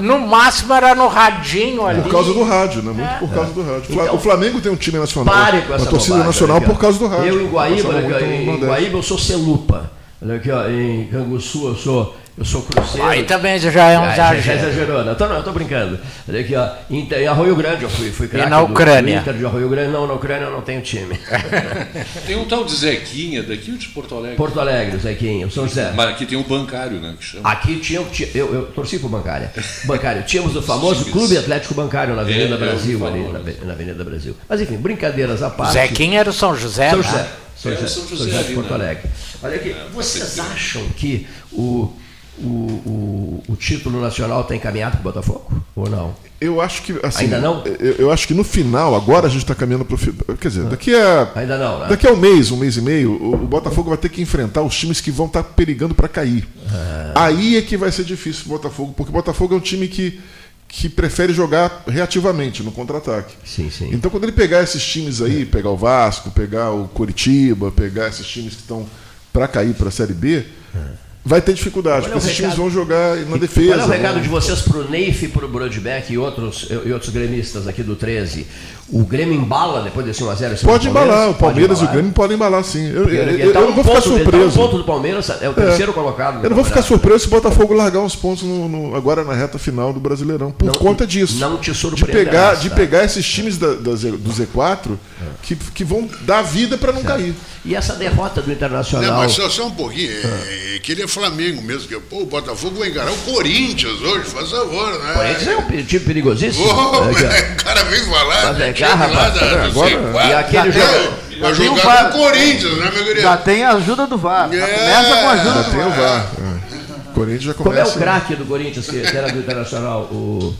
no máximo era no radinho ali. Por causa do rádio, né? Muito é. por causa do rádio. Então, o Flamengo tem um time nacional. Pare com essa uma torcida nacional por causa do rádio. Eu em Guaíba, aqui, em Guaíba eu sou Celupa. Olha aqui, ó, em Canguçu eu sou Eu sou cruzeiro. Aí também já é um exagero. Já exagerou. Não, tô, não, tô brincando. Olha aqui, ó. Em Arroio Grande eu fui, fui E na Ucrânia? Do Inter de Arroio Grande. Não, na Ucrânia eu não tenho time. tem um tal de Zequinha daqui ou de Porto Alegre? Porto Alegre, Zequinha, São José. Mas aqui tem um bancário, né? Que chama. Aqui tinha, tinha eu, eu torci pro bancário. Bancário. Tínhamos o famoso Clube Atlético Bancário na Avenida é, Brasil, ali na, na, Avenida Brasil. Mas enfim, brincadeiras à parte. Zequinha era o São José, São né? José. São José, São José, São José de Porto Alegre. Olha aqui, é, vocês acham que o o, o, o, título nacional está encaminhado para o Botafogo ou não? Eu acho que assim, ainda não. Eu, eu acho que no final agora a gente está caminhando para o quer dizer daqui a ainda não, né? daqui a um mês, um mês e meio, o, o Botafogo vai ter que enfrentar os times que vão estar tá perigando para cair. Ah. Aí é que vai ser difícil o Botafogo, porque o Botafogo é um time que que prefere jogar reativamente no contra-ataque. Sim, sim. Então quando ele pegar esses times aí, pegar o Vasco, pegar o Curitiba, pegar esses times que estão para cair para a Série B, é vai ter dificuldade, porque esses times vão jogar na defesa. Qual é o recado né? de vocês para o Neif, para o Brodbeck e outros, e outros gremistas aqui do 13? O Grêmio embala depois desse 1x0? Pode embalar, o Palmeiras e o Grêmio podem embalar sim. Eu, eu, eu, tá eu não vou ficar surpreso. um ponto do Palmeiras, é o terceiro é. colocado. Eu não vou ficar surpreso se o Botafogo largar uns pontos no, no, agora na reta final do Brasileirão, por não, conta disso. Não te De pegar, de pegar esses times da, da, do Z4 que, que vão dar vida para não certo. cair. E essa derrota do Internacional. Não, mas só, só um pouquinho. É, é, que ele é Flamengo mesmo. Que, pô, o Botafogo vai encarar o Corinthians hoje, faz favor, né? O Corinthians é um time perigosíssimo. Oh, é, o cara vem falar. Mas é cá, rapaz. Da, agora, e aquele jogo. Vai jogar com o Corinthians, né, meu querido? Já tem a ajuda do VAR. É, começa com a ajuda já do tem VAR. o VAR. É. Corinthians já começa. Como é o craque do Corinthians, que, era do Internacional? O.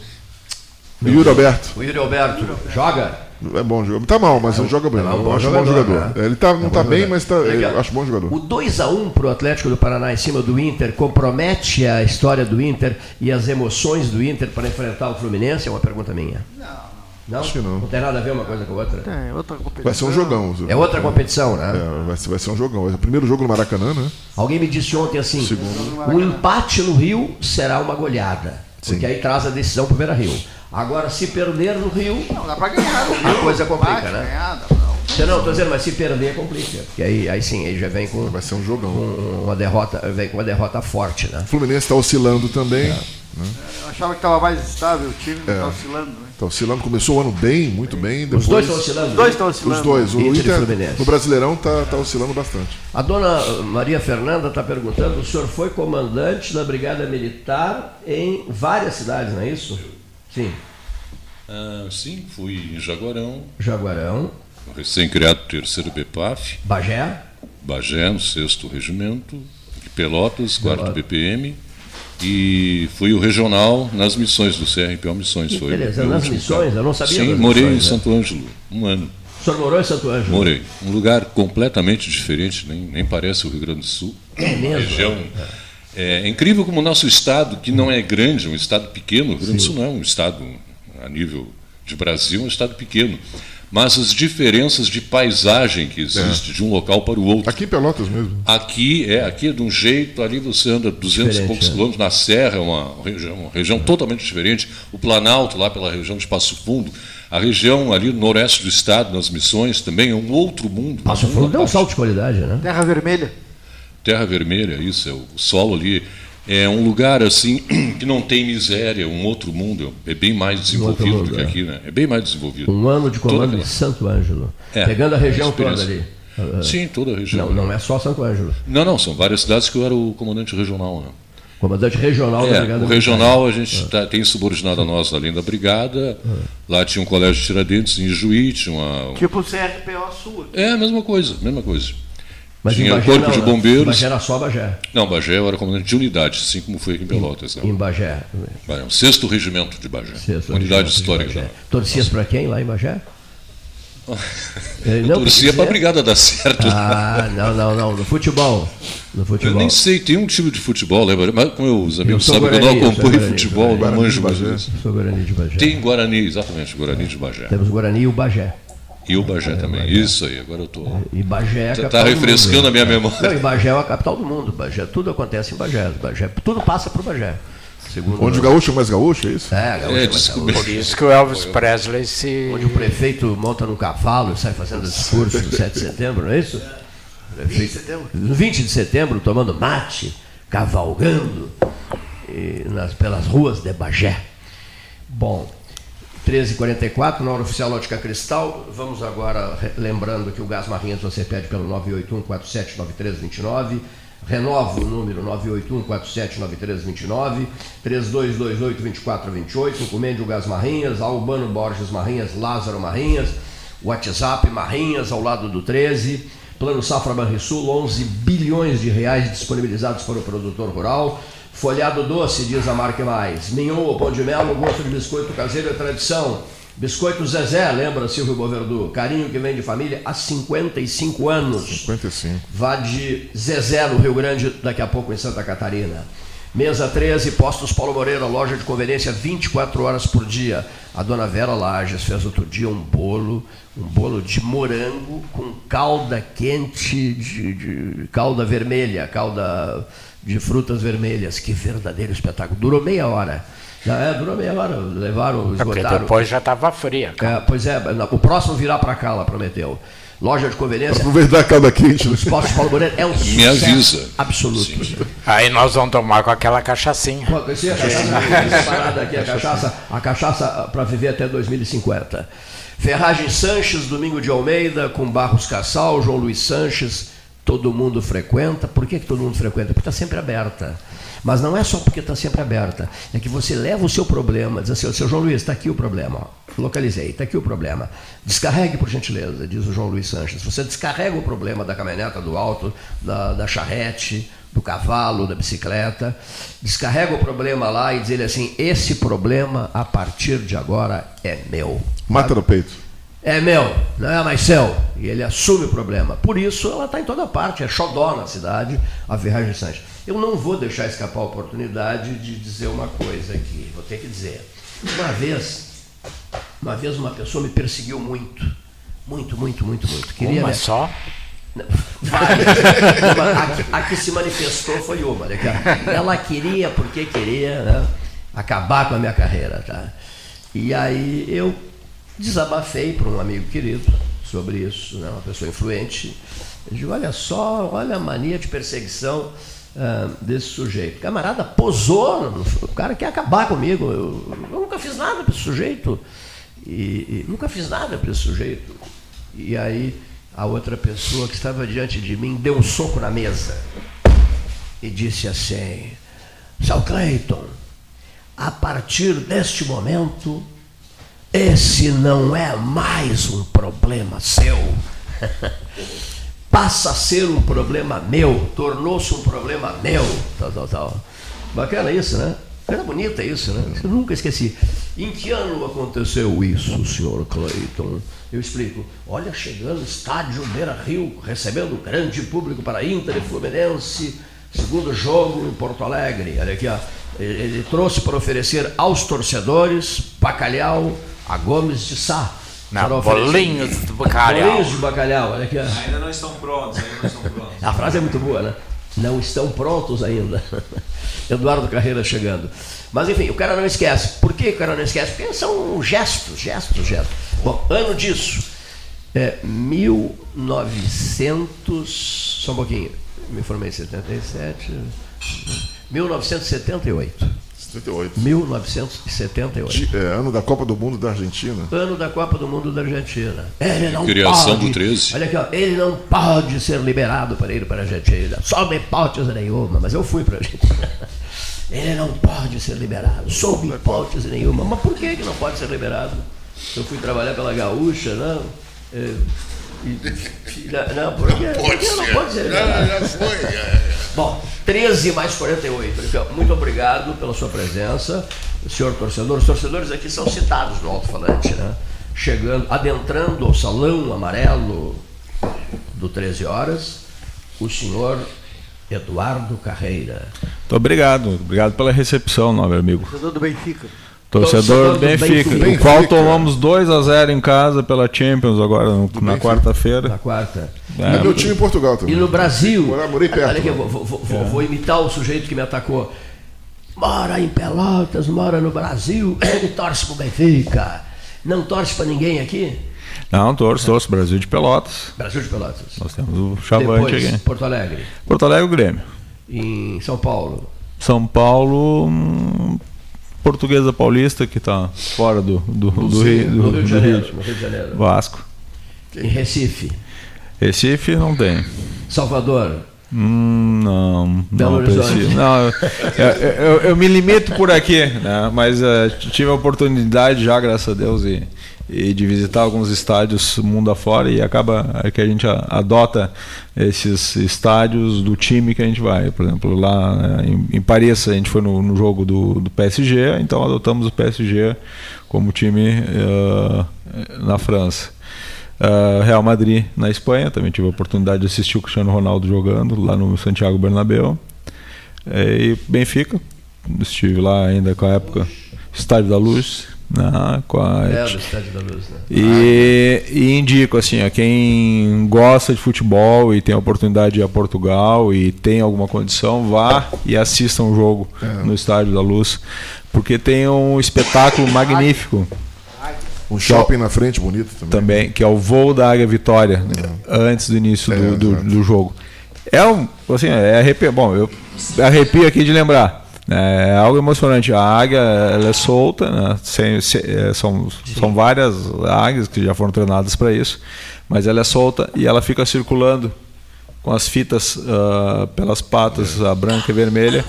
Yuri Alberto. O Yuri Alberto. Joga? É bom jogador. Tá mal, mas é um, joga bem. É um bom acho jogador, bom jogador. Né? Ele tá, não é tá bem, mas tá, eu acho bom jogador. O 2x1 pro Atlético do Paraná em cima do Inter compromete a história do Inter e as emoções do Inter para enfrentar o Fluminense? É uma pergunta minha. Não. Não? Acho que não. Não tem nada a ver uma coisa com a outra? Tem, outra competição. Vai ser um jogão. É outra competição, né? É, vai, ser, vai ser um jogão. Vai ser o primeiro jogo no Maracanã, né? Alguém me disse ontem assim: Segundo. o empate no Rio será uma goleada. Porque Sim. aí traz a decisão para o Beira Rio. Agora, se perder no Rio. Não, dá para ganhar no Rio. A coisa complica, Bate, né? Ganhar, não. não, estou dizendo, mas se perder complica. Porque aí, aí sim, aí já vem com. Vai ser um jogão. Com uma derrota, vem com uma derrota forte, né? O Fluminense está oscilando também. É. Né? Eu achava que estava mais estável, o time está é. oscilando, né? Está oscilando, começou o ano bem, muito bem. Depois... Os dois estão oscilando? Os dois estão oscilando. Os dois. O Inter, Inter no Brasileirão está tá oscilando bastante. A dona Maria Fernanda está perguntando: o senhor foi comandante da Brigada Militar em várias cidades, não é isso? Sim. Ah, sim, fui em Jaguarão. Jaguarão. Recém-criado terceiro BPAF. Bagé. Bagé, no sexto regimento. Pelotas, quarto BPM. E fui o regional nas missões do CRPO Missões. Que foi beleza, nas missões? Eu não sabia Sim, morei missões, em Santo Ângelo, um ano. O senhor morou em Santo Ângelo? Morei. Um lugar completamente diferente, nem, nem parece o Rio Grande do Sul. É mesmo? Região. É. é incrível como o nosso estado, que não é grande, é um estado pequeno, o Rio Grande do Sul não é um estado a nível de Brasil, é um estado pequeno. Mas as diferenças de paisagem que existe é. de um local para o outro. Aqui em Pelotas mesmo. Aqui é, aqui é de um jeito, ali você anda 200 diferente, e poucos é. quilômetros, na Serra é uma região, uma região totalmente diferente. O Planalto, lá pela região de Passo Fundo, a região ali no noroeste do estado, nas missões, também é um outro mundo. Passo Fundo é um salto de qualidade, né? Terra Vermelha. Terra Vermelha, isso, é o solo ali é um lugar assim que não tem miséria, um outro mundo, é bem mais desenvolvido um mundo, do que é. aqui, né? É bem mais desenvolvido. Um ano de comando em Santo Ângelo, é, pegando a região a toda ali. Sim, toda a região. Não, não é só Santo Ângelo. Não, não, são várias cidades que eu era o comandante regional. Né? Comandante regional é, da Brigada. O regional a gente tá, tem subordinado a nós além da Brigada. Lá tinha um colégio de Tiradentes em Juí, tinha uma. Tipo o CRPO sua. É a mesma coisa, mesma coisa. Mas tinha Bagé, corpo não, de bombeiros. Bagé era só Bagé. Não, Bagé era comandante de unidade, assim como foi aqui em Pelotas. Em, em Bagé. Bagé. O sexto regimento de Bagé. Sexto unidade histórica. Torcias para quem lá em Bagé? Eu não, torcia para a brigada dar certo. Ah, não, não, não. No futebol. No futebol. Eu nem sei, tem um time de futebol, lembra? Mas como os amigos sabem eu não acompanho futebol, não manjo mais Sou Guarani de Bagé. Tem Guarani, exatamente, Guarani de Bagé. Temos Guarani e o Bagé. E o Bagé é, também. Bagé. Isso aí, agora eu estou. E Bagé é a Está refrescando a minha memória. Não, e Bagé é a capital do mundo. Bagé, tudo acontece em Bagé. Bagé tudo passa por Bagé. Segundo Onde o gaúcho é mais gaúcho, é isso? É, gaúcho é, é mais gaúcho. Por isso que o Elvis Presley se. Onde o prefeito monta num cavalo e sai fazendo discurso no 7 de setembro, não é isso? 20 de setembro. 20 de setembro, tomando mate cavalgando nas, pelas ruas de Bagé. Bom, 13h44, na hora oficial Ótica Cristal. Vamos agora, lembrando que o Gás Marrinhas você pede pelo 981-479329. Renovo o número 981-479329. 3228-2428. Encomende o Gás Marrinhas, Albano Borges Marrinhas, Lázaro Marrinhas. WhatsApp Marrinhas, ao lado do 13. Plano Safra Banrisul, 11 bilhões de reais disponibilizados para o produtor rural. Folhado doce, diz a marca mais. Mignon ou pão de mel, gosto de biscoito caseiro é tradição. Biscoito Zezé, lembra Silvio Boverdu? Carinho que vem de família há 55 anos. 55. Vá de Zezé, no Rio Grande, daqui a pouco em Santa Catarina. Mesa 13, Postos Paulo Moreira, loja de conveniência 24 horas por dia. A dona Vera Lages fez outro dia um bolo, um bolo de morango com calda quente, de, de calda vermelha, calda de frutas vermelhas. Que verdadeiro espetáculo. Durou meia hora. É, durou meia hora. Levaram, esgotaram. É porque depois já estava fria. É, pois é, o próximo virá para cá, ela prometeu. Loja de conveniência. Aproveitar a calda quente. Os postos Paulo Moreira é um sucesso Me avisa. absoluto. Sim. Aí nós vamos tomar com aquela cachaçinha. Pô, conheci a cachaça, parada aqui, a cachaça, a cachaça para viver até 2050. Ferragem Sanches, Domingo de Almeida, com Barros Cassal, João Luiz Sanches, todo mundo frequenta. Por que, que todo mundo frequenta? Porque está sempre aberta. Mas não é só porque está sempre aberta, é que você leva o seu problema, diz assim, seu João Luiz, está aqui o problema, ó. localizei, está aqui o problema. Descarregue, por gentileza, diz o João Luiz Sanches. Você descarrega o problema da caminhoneta, do alto, da, da charrete, do cavalo, da bicicleta, descarrega o problema lá e diz ele assim, esse problema, a partir de agora, é meu. Mata no peito é meu, não é mais seu. E ele assume o problema. Por isso ela está em toda parte, é xodó na cidade, a Ferragem Sanches. Eu não vou deixar escapar a oportunidade de dizer uma coisa aqui, vou ter que dizer. Uma vez, uma vez uma pessoa me perseguiu muito. Muito, muito, muito, muito. Queria uma me... só? a, a, que se manifestou foi uma. Né? Ela queria, porque queria, né? acabar com a minha carreira. Tá? E aí eu Desabafei para um amigo querido sobre isso, né, uma pessoa influente. Eu digo, olha só, olha a mania de perseguição desse sujeito. O camarada posou, o cara quer acabar comigo. Eu, eu nunca fiz nada para esse sujeito. E, e, nunca fiz nada para esse sujeito. E aí a outra pessoa que estava diante de mim deu um soco na mesa e disse assim, Sal Clayton, a partir deste momento esse não é mais um problema seu. Passa a ser um problema meu, tornou-se um problema meu. Tal, tal, tal. Bacana isso, né? Era bonita isso, né? Eu nunca esqueci. Em que ano aconteceu isso, senhor Clayton? Eu explico. Olha, chegando estádio Beira Rio, recebendo grande público para Inter e Fluminense, segundo jogo em Porto Alegre. Olha aqui, ó. Ele trouxe para oferecer aos torcedores bacalhau, a Gomes de Sá. Não, bolinhos de bacalhau. Bolinhos de bacalhau, olha aqui. Ainda não estão prontos, ainda não estão prontos. a frase é muito boa, né? Não estão prontos ainda. Eduardo Carreira chegando. Mas enfim, o cara não esquece. Por que o cara não esquece? Porque são gestos, gestos, gestos. Bom, ano disso. É 1900. Só um pouquinho. Me formei em 77. 1978. 78. 1978. É, ano da Copa do Mundo da Argentina. Ano da Copa do Mundo da Argentina. Ele não Criação pode, do 13. Olha aqui, ó, ele não pode ser liberado para ir para a Argentina. Sob hipótese nenhuma, mas eu fui para a Argentina. Ele não pode ser liberado, sob hipótese nenhuma. Mas por que ele não pode ser liberado? Eu fui trabalhar pela Gaúcha, não. É, não, porque, não pode ser. Não pode ser. Já, já foi. É. Bom, 13 mais 48. Muito obrigado pela sua presença, senhor torcedor. Os torcedores aqui são citados no alto-falante, né? Chegando, adentrando o salão amarelo do 13 horas, o senhor Eduardo Carreira. Muito obrigado. Obrigado pela recepção, nobre amigo. Torcedor do Benfica. Torcedor, do Benfica, Benfica, o qual tomamos 2 a 0 em casa pela Champions agora no, na quarta-feira. Na quarta. É, é meu time em Portugal também. E no Brasil. Morei, morei perto. Olha aqui, vou, vou, vou, é. vou, imitar o sujeito que me atacou. Mora em Pelotas, mora no Brasil, ele torce pro Benfica. Não torce para ninguém aqui? Não, torce, torce. Brasil de Pelotas. Brasil de Pelotas. Nós temos o Chavante aqui. Porto Alegre. Porto Alegre, o Grêmio. em São Paulo? São Paulo, hum, Portuguesa Paulista, que está fora do, do, do, do, Rio, do, Rio, de Janeiro, Rio de Janeiro. Vasco. Em Recife? Recife não tem. Salvador? Hum, não, Belo não preciso. Não, eu, eu, eu, me limito por aqui, né? mas uh, tive a oportunidade já, graças a Deus, e, e de visitar alguns estádios mundo afora e acaba que a gente adota esses estádios do time que a gente vai. Por exemplo, lá em, em Paris a gente foi no, no jogo do, do, PSG, então adotamos o PSG como time uh, na França. Uh, Real Madrid na Espanha, também tive a oportunidade de assistir o Cristiano Ronaldo jogando lá no Santiago Bernabéu. E Benfica, estive lá ainda com a época Estádio da Luz, né, com a, é, do Estádio da Luz, né? E, e, indico assim, a quem gosta de futebol e tem a oportunidade de ir a Portugal e tem alguma condição, vá e assista um jogo é. no Estádio da Luz, porque tem um espetáculo magnífico. Um shopping na frente, bonito também. Também, que é o voo da Águia Vitória, né, antes do início do, é, do, do, jogo. É um, assim, é arrepio, bom, eu arrepio aqui de lembrar. Né, é algo emocionante. A águia ela é solta, né? Sem, se, é, são, são várias águias que já foram treinadas para isso, mas ela é solta e ela fica circulando com as fitas uh, pelas patas, a branca e vermelha,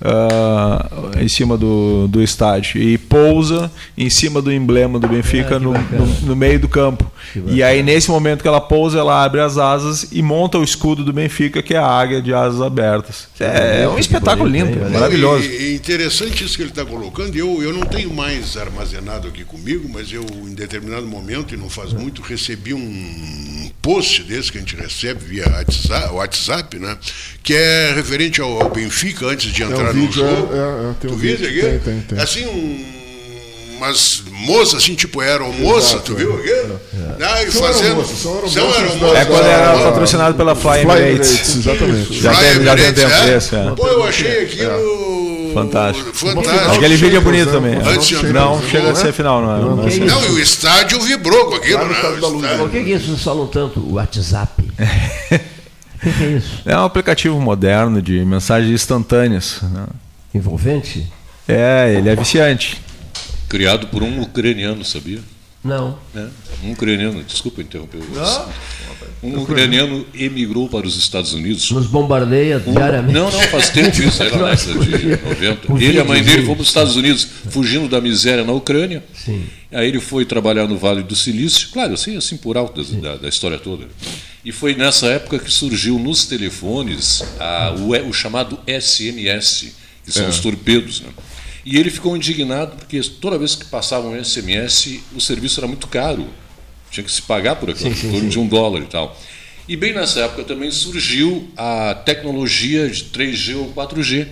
uh, em cima do, do estádio e pousa em cima do emblema do Benfica ah, no, no, no, meio do campo. E aí, nesse momento que ela pousa, ela abre as asas e monta o escudo do Benfica, que é a águia de asas abertas. É, é um espetáculo lindo, maravilhoso. É interessante isso que ele está colocando. Eu, eu não tenho mais armazenado aqui comigo, mas eu, em determinado momento, e não faz muito, recebi um post desse que a gente recebe via WhatsApp, WhatsApp né, que é referente ao, ao Benfica antes de entrar no jogo. É, é, tem tu um vídeo aqui? Tem, tem, tem. Assim, um umas moças, assim, tipo aeromoça, Exato, tu viu aqui? É. Ah, e são fazendo. São são É quando era patrocinado pela Fly Emirates. Exatamente. Já tem, já tem tempo desse. É. Pô, eu achei aquilo. Fantástico. Fantástico. Aquele vídeo é bonito também. Antes não, não chega a ser final, não é? Não, não, não e o estádio vibrou com aquilo, né? Por que, que isso falam tanto? O WhatsApp. O que, que, é isso? É um aplicativo moderno de mensagens instantâneas. Né? Envolvente? É, ele é viciante. Criado por um ucraniano, sabia? Não. É, um ucraniano, desculpa interromper. Não. Um ucraniano emigrou para os Estados Unidos. Nos bombardeia um, diariamente. Não, não, faz tempo isso, na década de 90. Ele e a mãe dele foram para os Estados Unidos, fugindo da miséria na Ucrânia. Sim. Aí ele foi trabalhar no Vale do Silício, claro, assim, assim por alto da, da, história toda. E foi nessa época que surgiu nos telefones a, o, o, chamado SMS, que são é. os torpedos. Né? E ele ficou indignado porque toda vez que passava um SMS, o serviço era muito caro. Tinha que se pagar por aquilo, em torno de um dólar e tal. E bem nessa época também surgiu a tecnologia de 3G ou 4G.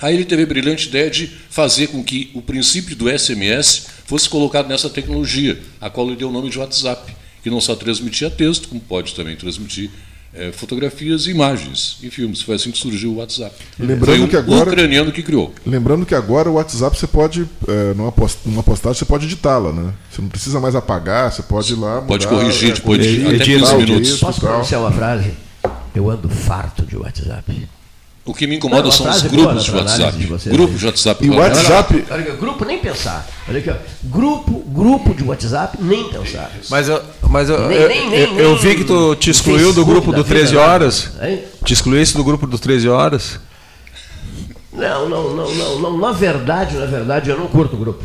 Aí ele teve a brilhante ideia de fazer com que o princípio do SMS fosse colocado nessa tecnologia, a qual ele deu o nome de WhatsApp, que não só transmitia texto, como pode também transmitir é, fotografias e imagens em filmes. Foi assim que surgiu o WhatsApp. Lembrando Foi que agora, ucraniano que criou. Lembrando que agora o WhatsApp você pode, é, numa, post, numa postagem, você pode editá-la, né? Você não precisa mais apagar, você pode ir lá. Mudar, pode corrigir, é, pode editar até 15 minutos. Posso pronunciar uma frase? Eu ando farto de WhatsApp. O que me incomoda não, são os grupos de WhatsApp. De grupos de WhatsApp. E o WhatsApp. Olha, olha, grupo nem pensar. Olha aqui, ó. Grupo, grupo de WhatsApp nem pensar. Mas eu, mas eu, nem, eu, nem, nem, eu, eu vi que tu te excluiu do grupo do 13 horas. Te excluísse do grupo do 13 horas? Não, não, não, não, não. Na verdade, na verdade, eu não curto o grupo.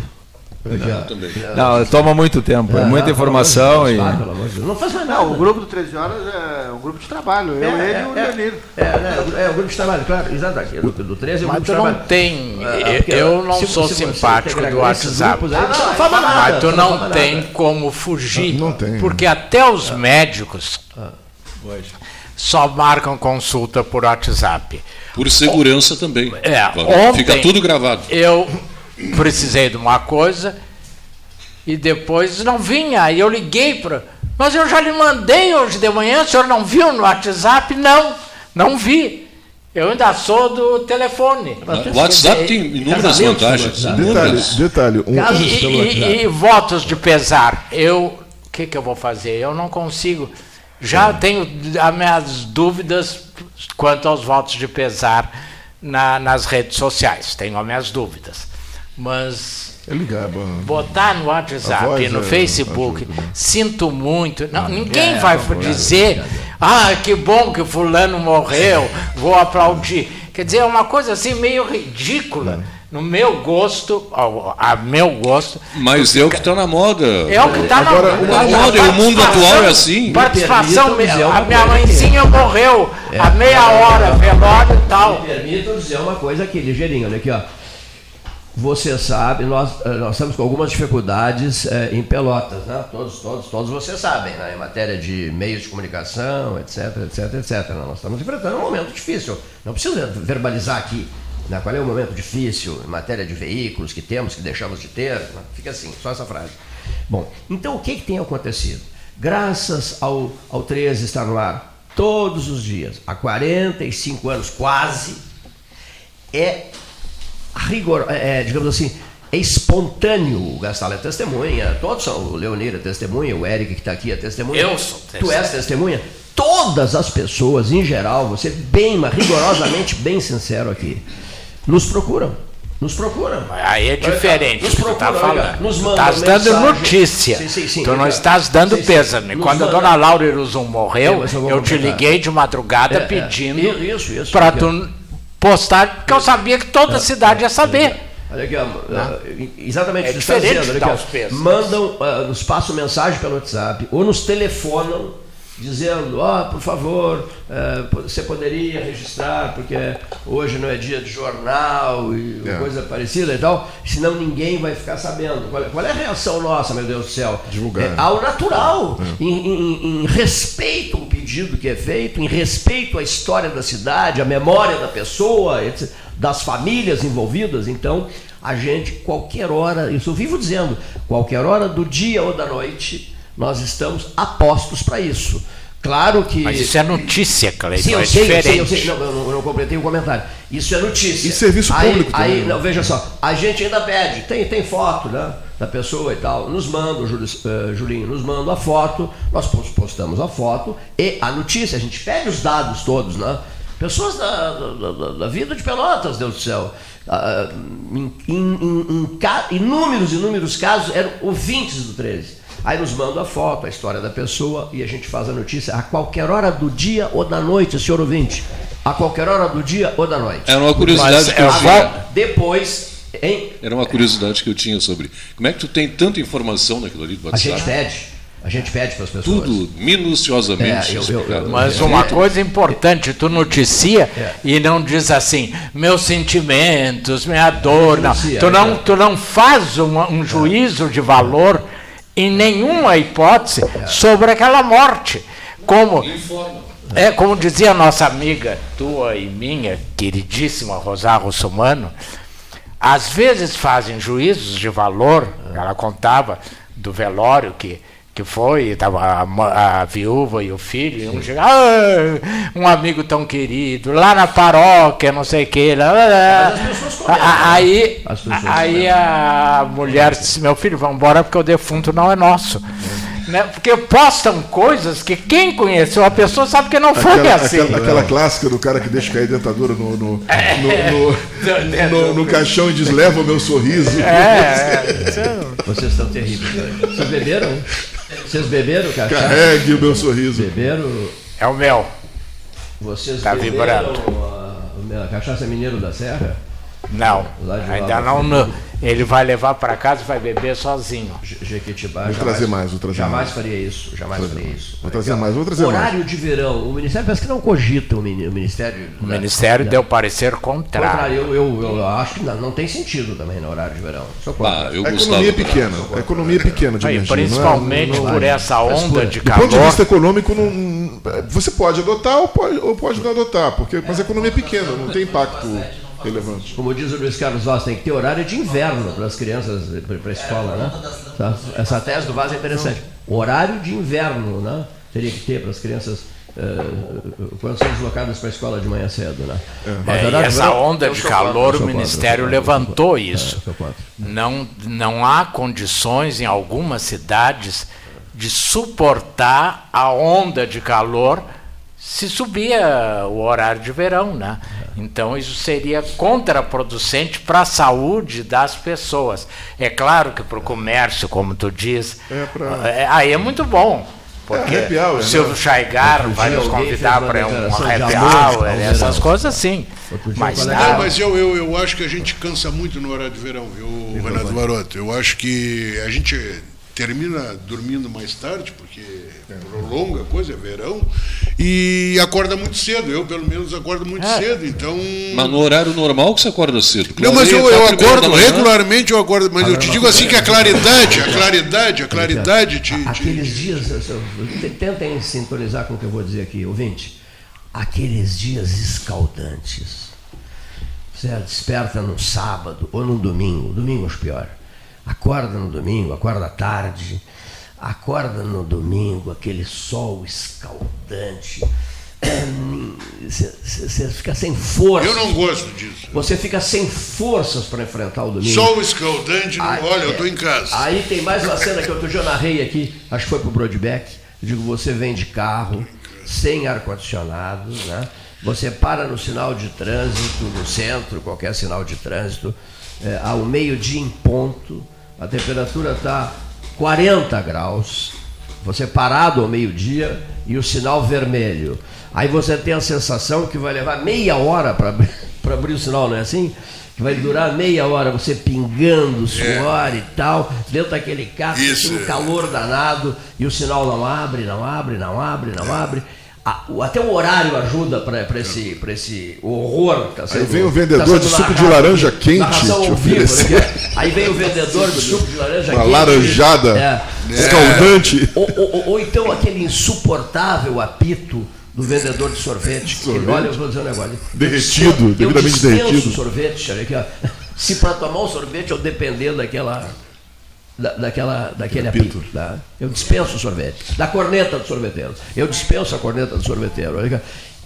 Não, não, toma muito tempo, é, muita informação e. Não faz mais nada. Não, o grupo do 13 horas é um grupo de trabalho. Eu, é, ele e o Danilo. É, é, é, o grupo de trabalho, claro, exatamente. Do, do 13 é o grupo de trabalho. Não tem. eu não se, sou se simpático do WhatsApp. Aí, ah, não, não, fala nada, mas tu não, não tem nada. como fugir. Não tem. Porque até os médicos ah, só marcam consulta por WhatsApp. Por segurança também. É, ontem, Fica tudo gravado. Eu precisei de uma coisa e depois não vinha. Aí eu liguei para. Mas eu já lhe mandei hoje de manhã, o senhor não viu no WhatsApp? Não, não vi. Eu ainda sou do telefone. O WhatsApp tem inúmeras vantagens. Detalhe, detalhe um, e, e, e, votos de pesar. Eu, o que, que eu vou fazer? Eu não consigo. Já tenho as minhas dúvidas quanto aos votos de pesar na, nas redes sociais. Tenho as minhas dúvidas. Mas botar no WhatsApp, no é, Facebook, ajuda, né? sinto muito. Não, ninguém é, vai dizer, ah, que bom que fulano morreu, vou aplaudir. Quer dizer, é uma coisa assim meio ridícula. É no meu gosto, a meu gosto. Mas é o que está na moda. É o que está na, na moda. o mundo atual é assim. Participação, a minha mãezinha morreu é, a meia hora, velório e tal. Me permitam dizer uma coisa aqui, ligeirinho, olha aqui, ó. Você sabe, nós, eh, nós estamos com algumas dificuldades é, em Pelotas, né? Todos, todos, todos vocês sabem, né? em matéria de meios de comunicação, etc, etc, etc. Nós estamos enfrentando um momento difícil. Não precisa verbalizar aqui. Né? Qual é o momento difícil em matéria de veículos que temos, que deixamos de ter? Né? Fica assim, só essa frase. Bom, então o que, que tem acontecido? Graças ao, ao 13 estar no ar todos os dias, há 45 anos quase, é rigor, é, é, digamos assim, é espontâneo. O Gastal é testemunha, todos são. O Leonir é testemunha, o Eric que está aqui é testemunha. Eu sou testemunha. Tu és testemunha. Todas as pessoas, em geral, você bem, rigorosamente bem sincero aqui nos procuram. Nos procuram. Aí é diferente. Nos procuram, tá falando. Nos estás dando notícia. Sim, sim, sim, tu não estás dando sim, pêsame. Quando a dona Laura Iruzum morreu, eu, eu te liguei de madrugada é, é. pedindo é, para tu postar, porque eu sabia que toda a cidade ia saber. Olha aqui, ó, exatamente é diferente está dizendo, aqui, ó, mandam, uh, nos passam mensagem pelo WhatsApp ou nos telefonam dizendo, ó, oh, por favor, é, você poderia registrar, porque hoje não é dia de jornal e é. coisa parecida e tal, senão ninguém vai ficar sabendo. Qual, qual é a reação nossa, meu Deus do céu? Divulgar. É, ao natural, é. em, em, em, respeito ao pedido que é feito, em respeito à história da cidade, à memória da pessoa, das famílias envolvidas, então a gente, qualquer hora, isso eu vivo dizendo, qualquer hora do dia ou da noite, nós estamos apostos para isso. Claro que. Mas isso é notícia, Cleiton. Sim, eu é sei, diferente. Eu sei, eu sei. Não, eu não, eu não completei o comentário. Isso é notícia. E serviço público aí, também. Aí, né? não, veja só, a gente ainda pede, tem, tem foto né, da pessoa e tal. Nos manda, o uh, Julinho, nos manda a foto, nós postamos a foto e a notícia, a gente pede os dados todos, né? Pessoas da, da, da vida de Pelotas, Deus do céu. Uh, em, em, em, em inúmeros, inúmeros casos eram ouvintes do 13 Aí nos manda a foto, a história da pessoa e a gente faz a notícia a qualquer hora do dia ou da noite, senhor ouvinte. A qualquer hora do dia ou da noite. Era uma curiosidade Mas, que eu tinha. Depois, hein? Era uma curiosidade que eu tinha sobre como é que tu tem tanta informação naquilo ali do WhatsApp. A gente pede. A gente pede para as pessoas. Tudo minuciosamente é, eu, eu, eu, Mas uma coisa importante, tu noticia é. e não diz assim, meus sentimentos, minha dor. Não. Tu, não, tu não faz um, um juízo de valor em nenhuma hipótese sobre aquela morte. Como, é, como dizia a nossa amiga, tua e minha, queridíssima Rosário Russomano, às vezes fazem juízos de valor, ela contava do velório que que foi, estava a, a, viúva e o filho, e um chega, ah, um amigo tão querido, lá na paróquia, não sei o que. Lá, lá. Aí, aí a mulher disse, meu filho, vamos embora porque o defunto não é nosso. Né? Porque postam coisas que quem conheceu a pessoa sabe que não foi aquela, assim. Aquela, aquela, clássica do cara que deixa cair a dentadura no, no, é, no, no, no, caixão e diz: leva o meu sorriso. É, é. Vocês estão terríveis. Vocês beberam? Vocês beberam cachaça? Carregue o meu sorriso. Beberam? É o mel. Vocês tá beberam vibrando. A, a cachaça mineiro da Serra? Não, ainda não. No, ele vai levar para casa e vai beber sozinho. Jequitibá. Vou trazer mais, vou trazer jamais mais. faria isso, jamais faria isso. Vou trazer mais, vou trazer Horário mais. de verão, o Ministério parece que não cogita o Ministério. O Ministério da, deu parecer contrário. contrário eu, eu, eu, acho que não, não, tem sentido também no horário de verão. Ah, eu a economia é pequena, a economia é pequena de Aí, energia, Principalmente não é, não, por essa onda de calor. Do ponto de vista econômico, não, você pode adotar ou pode, ou pode não adotar, porque, mas a economia é pequena, não tem impacto relevante. Como diz o Luiz Carlos Vaz, tem que ter horário de inverno para as crianças, para a escola, né? Tá? Essa tese do Vaz é interessante. Horário de inverno, né? Teria que ter para as crianças uh, quando são deslocadas para a escola de manhã cedo, né? É, e essa onda de calor, o Ministério levantou isso. Não, não há condições em algumas cidades de suportar a onda de calor se subia o horário de verão, né? Então isso seria contraproducente para a saúde das pessoas. É claro que para o comércio, como tu diz, é pra... é, aí é muito bom. Porque é, hour, o Silvio né? Chaigar vai nos convidar para um happy hour, essas coisas sim. Mas, não, mas eu, eu, eu acho que a gente cansa muito no horário de verão, viu, Renato Baroto? Eu acho que a gente termina dormindo mais tarde, porque prolonga a coisa, é verão, e acorda muito cedo. Eu, pelo menos, acordo muito é. cedo, então... Mas no horário normal que você acorda cedo? Não, mas eu, eu acordo, regularmente eu acordo, mas eu te digo assim que a claridade, a claridade, a claridade te... Aqueles dias, tentem sintonizar com o que eu vou dizer aqui, ouvinte, aqueles dias escaldantes, você desperta no sábado ou no domingo, domingo é pior, Acorda no domingo, acorda à tarde, acorda no domingo, aquele sol escaldante. Você fica sem força. Eu não gosto disso. Você fica sem forças para enfrentar o domingo. Sol escaldante, não, aí, olha, eu estou em casa. Aí tem mais uma cena que outro dia eu narrei aqui, acho que foi para o Broadback. Digo, você vem de carro, sem ar-condicionado, né? Você para no sinal de trânsito, no centro, qualquer sinal de trânsito, é, ao meio-dia em ponto, a temperatura está 40 graus, você parado ao meio-dia e o sinal vermelho. Aí você tem a sensação que vai levar meia hora para abrir o sinal, não é assim? Que vai durar meia hora você pingando suor é. e tal, dentro daquele carro, um calor danado, e o sinal não abre, não abre, não abre, não é. abre até o horário ajuda para esse, esse horror. Tá sendo, aí vem o vendedor tá de suco de laranja quente. Te vivo, né? Aí vem o vendedor de suco de laranja Uma quente. Uma laranjada é, escaldante. Ou, ou, ou, então aquele insuportável apito do vendedor de sorvete. sorvete. olha, eu vou dizer um negócio. Derretido, eu, devidamente eu derretido. sorvete, olha aqui, ó. Se para tomar um sorvete eu depender daquela da, daquela, daquele apito. apito tá? Eu dispenso o sorvete. Da corneta do sorveteiro. Eu dispenso a corneta do sorveteiro.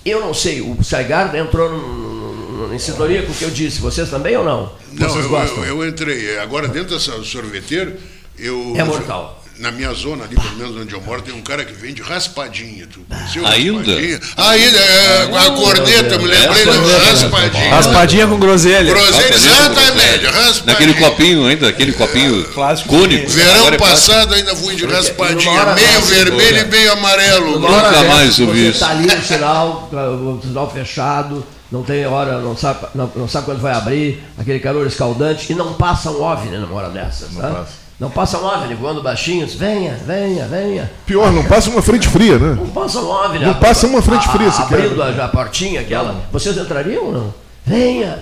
Eu não sei, o Saigar entrou no, no, em sintonia com o que eu disse. Vocês também ou não? Não, eu, gostam? Eu, eu entrei. Agora, dentro dessa sorveteiro, eu. É mortal na minha zona ali, pelo menos onde eu moro, tem um cara que vende raspadinha. Tu Ainda? Raspadinha? Ainda, é, a corneta, me lembrei, é, raspadinha. Raspadinha com groselha. Groselha, exatamente, raspadinha. Naquele copinho ainda, aquele copinho Clássico cônico. Verão é passado ainda fui de raspadinha, meio vermelho e meio amarelo. Nunca mais ouvi isso. Está ali o sinal, o sinal fechado não tem hora, não sabe, não, não, sabe quando vai abrir, aquele calor escaldante, e não passa um OVNI numa hora dessas. Não, tá? passa. Não passa um OVNI voando baixinhos, venha, venha, venha. Pior, não passa uma frente fria, né? Não passa um OVNI. Não passa uma frente fria a, Abrindo a, a, portinha aquela. Vocês entrariam ou não? Venha.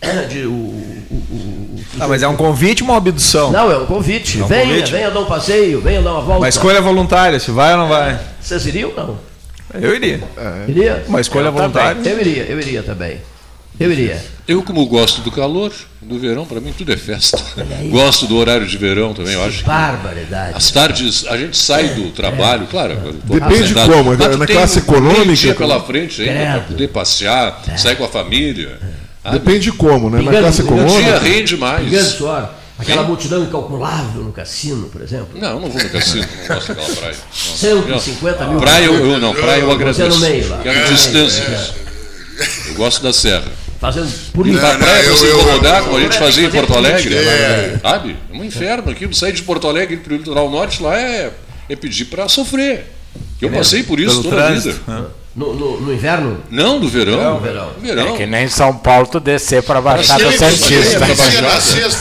De, o, o, o, ah, mas é um convite ou uma abdução? Não, é um convite. É um venha, convite? venha dar um passeio, venha dar uma volta. Uma escolha voluntária, se vai ou não vai. Vocês iriam ou não? Eu iria. É. Iria? Uma escolha voluntária. Eu iria, eu iria também. Eu iria. Eu, como gosto do calor, do verão, para mim tudo é festa. Gosto do horário de verão também, eu acho. Barbaridade. As tardes, a gente sai do trabalho, claro. Depende de como, na classe econômica. dia pela frente ainda para poder passear, é. sair com a família. Depende de como, né? Na classe econômica. O dia rende mais. Aquela multidão incalculável no cassino, por exemplo? Não, não vou no cassino, não gosto daquela praia. 150 mil. Praia eu, eu não, praia eu agradeço. Você no meio lá. Quero distâncias. Eu gosto da serra. Fazendo por não, pra praia pra se incomodar, como a gente fazia em Porto Alegre. É. Sabe? É um inferno aquilo. Sair de Porto Alegre para o litoral norte lá é, é pedir para sofrer. Eu passei por isso toda a vida. No, no, no, inverno? Não, no verão. No verão. verão. É que nem São Paulo tu descer para a Baixada Santista.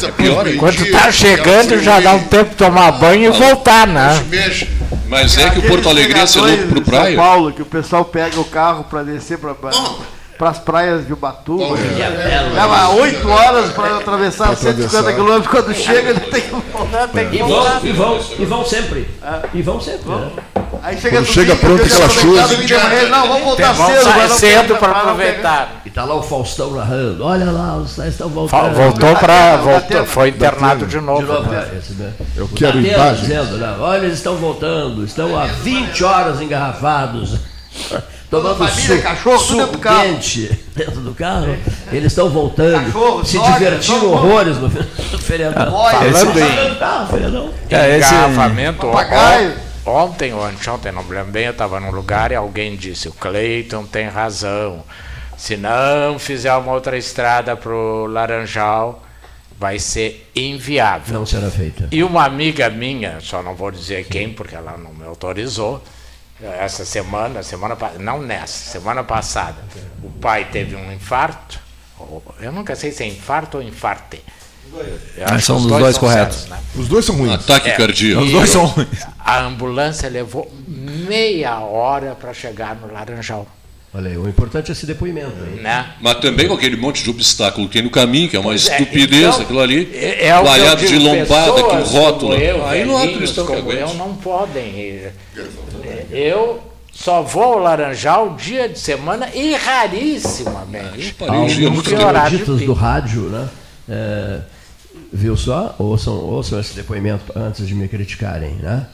É pior, Quando tá chegando já dá um tempo de tomar banho e voltar, né? Mas é que o Porto Alegre é louco pro praia. São Paulo, que o pessoal pega o carro para descer para para as praias de Ubatuba. É, Leva oito horas para atravessar 150 quilômetros. Quando chega, ele tem que voltar. Tem que e, vão, e, vão, e vão sempre. E vão sempre. Né? Aí chega, chega pronto aquela chuva. Não, vamos voltar cedo. Vai cedo para aproveitar. E tá lá o Faustão narrando. Olha lá, os caras estão voltando. Voltou para. Voltou, foi internado de novo. De novo né? né? Eu quero imagem. Dizendo, né? Olha, eles estão voltando. Estão há 20 horas engarrafados tomando família, suco, cachorro, suco dentro do carro. quente dentro do carro. Eles estão voltando, cachorro, se divertindo horrores no, no feriadão. Ah, falando em. É, esse engarrafamento, papagaio. ontem ou anteontem, não me lembro bem, eu estava num lugar e alguém disse, o Cleiton tem razão. Se não fizer uma outra estrada para o Laranjal, vai ser inviável. Não será feita. E uma amiga minha, só não vou dizer quem, porque ela não me autorizou, essa semana, semana não nessa, semana passada, o pai teve um infarto. Eu nunca sei se é infarto ou infarte. são os dois, dois corretos. Certos, né? Os dois são ruins. Ataque é, cardíaco. Os dois são ruins. A ambulância levou meia hora para chegar no Laranjal. Olha aí, o importante é esse depoimento. Né? Mas também com aquele monte de obstáculo que tem no caminho, que é uma pois é, estupidez é, então, aquilo ali, é, é de lombada, que rótulo. Eu, aí não há cristão que aguente. Eu não podem. Eu só vou ao Laranjal dia de semana e rarissimamente. Ah, Alguns cronistas do rádio, né? É, viu só? Ouçam, ouçam esse depoimento antes de me criticarem, né?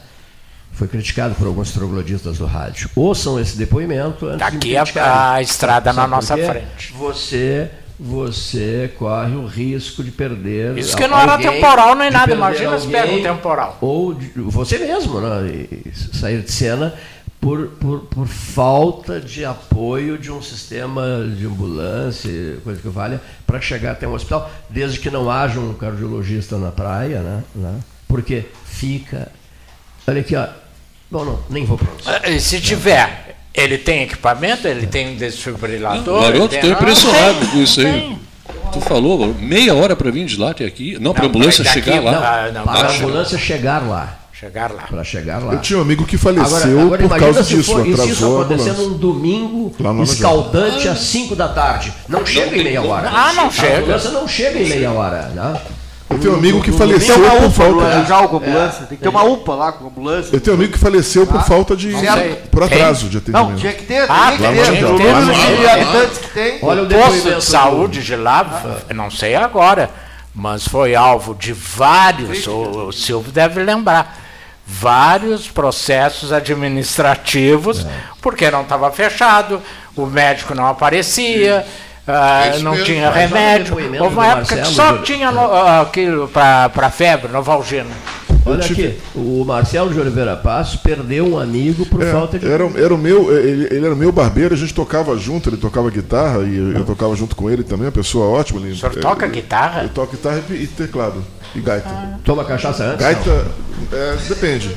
Foi criticado por alguns troglodistas do rádio. Ouçam esse depoimento antes Daqui de a, a estrada Sabe na nossa frente. Você você corre o risco de perder. Isso que não era temporal nem nada, imagina se pega um temporal. Ou de, você mesmo, né? sair de cena por, por, por, falta de apoio de um sistema de ambulância, coisa que valha, para chegar até um hospital, desde que não haja um cardiologista na praia, né? né? Porque fica. Olha aqui, ó, Bom, não, nem vou pronunciar. Ah, se tiver, ele tem equipamento, ele tem um desfibrilador. Garoto, estou impressionado com isso aí. Tem. Tu falou, meia hora para vir de lá até aqui. Não, para a ambulância chegar lá. Não, não, para a ambulância chegar lá. Chegar lá. Para chegar lá. Eu tinha um amigo que faleceu agora, agora, por causa disso. For, atrasou isso acontecer num domingo escaldante às 5 da tarde. Não chega em meia hora. Ah, não chega. A ambulância não chega em meia hora. Né? Eu tenho um amigo que faleceu por UPA, falta já com ambulância. É, tem que ter uma UPA lá com ambulância. Eu tenho um amigo que faleceu por ah, falta de. por atraso de atendimento. Não, tinha que ter, ah, tinha que ter. O número de habitantes que tem. Olha o posto de saúde de lá, não sei agora, mas foi alvo de vários, o, o Silvio deve lembrar, vários processos administrativos, é. porque não estava fechado, o médico não aparecia. Uh, não mesmo, tinha remédio. Houve uma época que só tinha no, uh, aquilo para febre, Novalgina. Olha aqui, o Marcelo de Oliveira Passos perdeu um amigo por é, falta de. Era, era o meu, ele, ele, era o meu barbeiro, a gente tocava junto, ele tocava guitarra e eu, eu tocava junto com ele também, uma pessoa ótima. Ele, o senhor toca é, guitarra? Eu toco guitarra e, teclado. E gaita. Ah. Toma cachaça antes? Gaita, é, depende.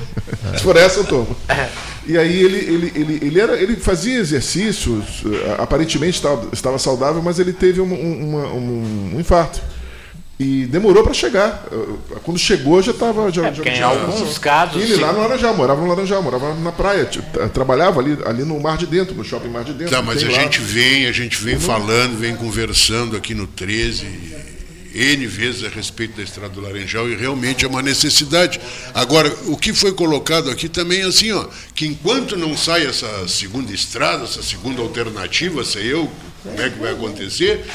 Se for essa, eu tomo. É. E aí ele, ele, ele, ele, era, ele fazia exercícios, aparentemente estava, estava saudável, mas ele teve um, um, um infarto. E demorou para chegar. Quando chegou já estava. Já, é, já em alguns casos. ele sim. lá no Laranjal, morava no Laranjal, morava na praia, trabalhava ali, ali no Mar de Dentro, no shopping Mar de Dentro. Tá, mas a lá. gente vem, a gente vem uhum. falando, vem conversando aqui no 13 N vezes a respeito da estrada do Laranjal e realmente é uma necessidade. Agora, o que foi colocado aqui também é assim, ó, que enquanto não sai essa segunda estrada, essa segunda alternativa, sei eu como é que vai acontecer,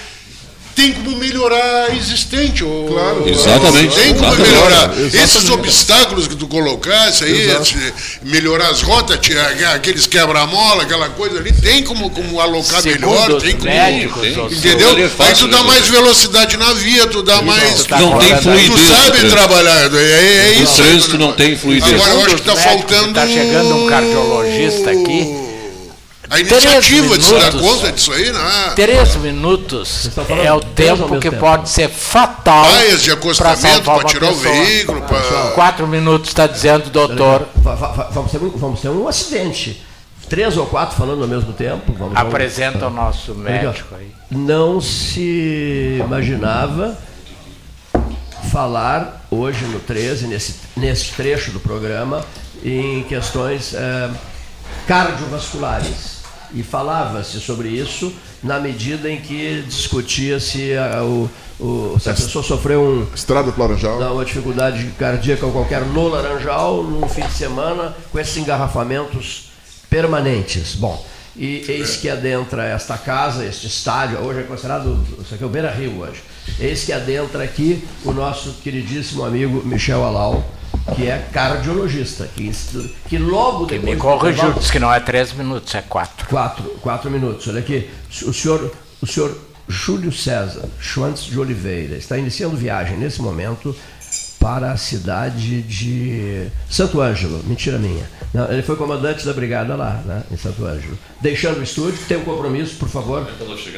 tem como melhorar a existente. Ou, claro. Exatamente. Tem como melhorar. Exatamente. Esses obstáculos que tu colocasse aí, esse, melhorar as rotas, aqueles quebra-mola, aquela coisa ali, tem como, como alocar Segundo melhor, tem como. Médicos, tem, entendeu? Aí tu dá mais velocidade na via, tu dá mais. Não tem fluidez. Tu sabe trabalhar. É, é isso. O trânsito não tem fluidez. Agora eu acho que está faltando. Está chegando um cardiologista aqui a iniciativa de se dar conta disso aí, né? Três minutos é o tempo que tempo. pode ser fatal. Baias de acostamento para tirar pessoa. o veículo. Pra... Quatro minutos, está dizendo, doutor. Vamos ter, vamos ter um acidente. Três ou quatro falando ao mesmo tempo. Vamos, Apresenta vamos. o nosso médico aí. Não se imaginava falar hoje no 13, nesse, nesse trecho do programa, em questões é, cardiovasculares e falava-se sobre isso na medida em que discutia-se a, o, o, se a pessoa sofreu um, Estrada do Laranjal. Não, uma dificuldade cardíaca ou qualquer no Laranjal, num fim de semana, com esses engarrafamentos permanentes. Bom, e eis que adentra esta casa, este estádio, hoje é considerado, isso aqui é o Beira Rio hoje, eis que adentra aqui o nosso queridíssimo amigo Michel Alau, que é cardiologista, que, que logo depois... Que me corrigiu, disse que não é três minutos, é quatro. Quatro, quatro minutos. Olha aqui, o senhor, o senhor Júlio César Schwantz de Oliveira está iniciando viagem nesse momento para a cidade de Santo Ângelo. Mentira minha. Não, ele foi comandante da brigada lá, né, em Santo Ângelo. Deixando o estúdio, tem um compromisso, por favor.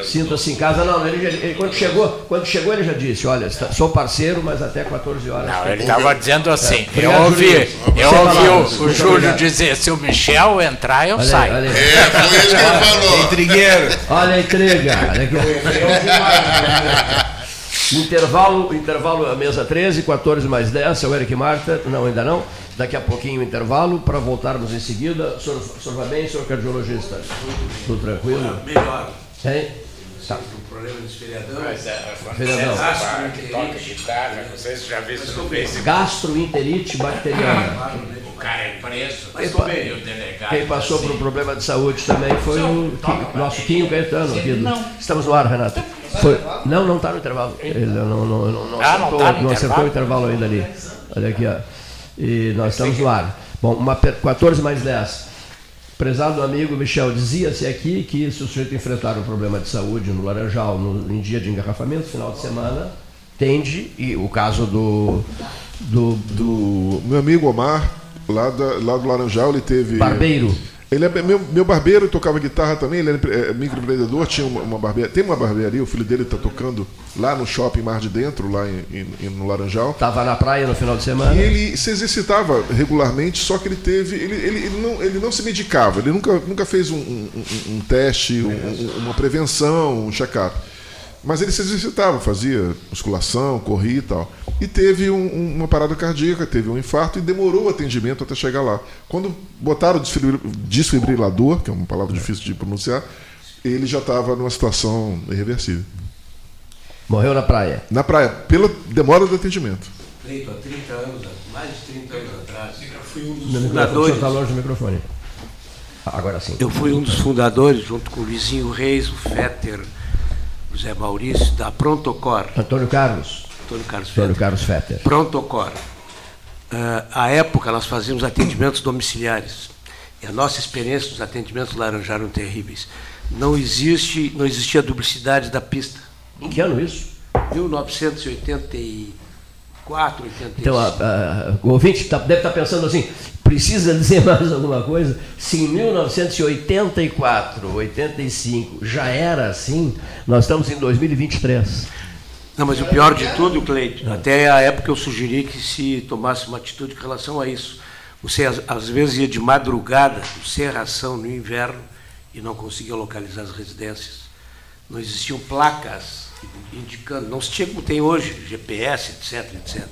Sinta-se em casa. Não, ele, ele, quando, chegou, quando chegou, ele já disse: Olha, sou parceiro, mas até 14 horas. Não, ele estava dizendo assim: é, eu ouvi, eu ouvi o, o Júlio dizer: se o Michel entrar, eu olha saio. olha É, foi isso que ele falou. Intrigueiro. Olha a intriga. Olha aqui. Intervalo, intervalo, a mesa 13, 14 mais 10, seu Eric Marta, não, ainda não. Daqui a pouquinho o intervalo, para voltarmos em seguida. O senhor, o senhor vai bem, senhor cardiologista? Tudo tranquilo? Melhor. Hein? Tá. O problema dos feriadão. Mas é, Feriadão. é que toca guitarra, não sei se já viu isso no Facebook. Gastroenterite bacteriana. O cara é preso, Quem, mas pa- bem, o delegado. quem passou assim, por um problema de saúde também foi o Qui- nosso Quinho Caetano. aqui do- Estamos no ar, Renato. Foi- não, não está no intervalo. Ele não, não, não, não, Ah, não acertou, tá no não acertou o intervalo? ainda ali. Olha aqui, ó. E nós estamos no ar. Bom, uma, per- 14 mais 10. Prezado amigo Michel, dizia-se aqui que se o sujeito enfrentar um problema de saúde no Laranjal no, em dia de engarrafamento, final de semana, tende, e o caso do, do, Do meu amigo Omar, lá, da, lá do Laranjal, ele teve. barbeiro, Ele é meu, meu barbeiro, tocava guitarra também, ele era é, microempreendedor, tinha uma, uma barbearia. Tem uma barbearia, o filho dele está tocando lá no shopping Mar de Dentro, lá em, em- no Laranjal. estava na praia no final de semana. E ele se exercitava regularmente, só que ele teve. Ele, ele, ele não, ele não se medicava, ele nunca, nunca fez um, um- um- teste, um- uma prevenção, um check-up. Mas ele se exercitava, fazia musculação, corria e tal. E teve um- um- uma parada cardíaca, teve um infarto e demorou o atendimento até chegar lá. Quando botaram o desfibri- desfibrilador, que é uma palavra difícil de pronunciar, ele já estava numa situação irreversível. Morreu na praia. Na praia, pela demora do atendimento. Feito há 30 anos, mais de 30 anos atrás. Eu fui um dos fundadores. está longe do microfone. Agora sim. Eu fui um dos fundadores, junto com o Luizinho Reis, o Fetter, o Zé Maurício, da Prontocor, Antônio Carlos. Antônio Carlos Antônio Fetter. Carlos Fetter. Prontocor. Ah, à época, nós fazíamos atendimentos domiciliares. E a nossa experiência nos atendimentos Laranjal eram terríveis. Não, existe, não existia duplicidade da pista. Em que ano isso? 1984, 85. Então, a- a- o ouvinte tá- deve estar pensando assim: precisa dizer mais alguma coisa? Se em 1984, 85 já era assim, nós estamos em 2023. Não, mas o pior de tudo, Cleide, até a época eu sugeri que se tomasse uma atitude com relação a isso. Você às, às vezes ia de madrugada, sem ração no inverno, e não conseguia localizar as residências. Não existiam placas indicando, não se tinha como tem hoje, GPS, etc, etc.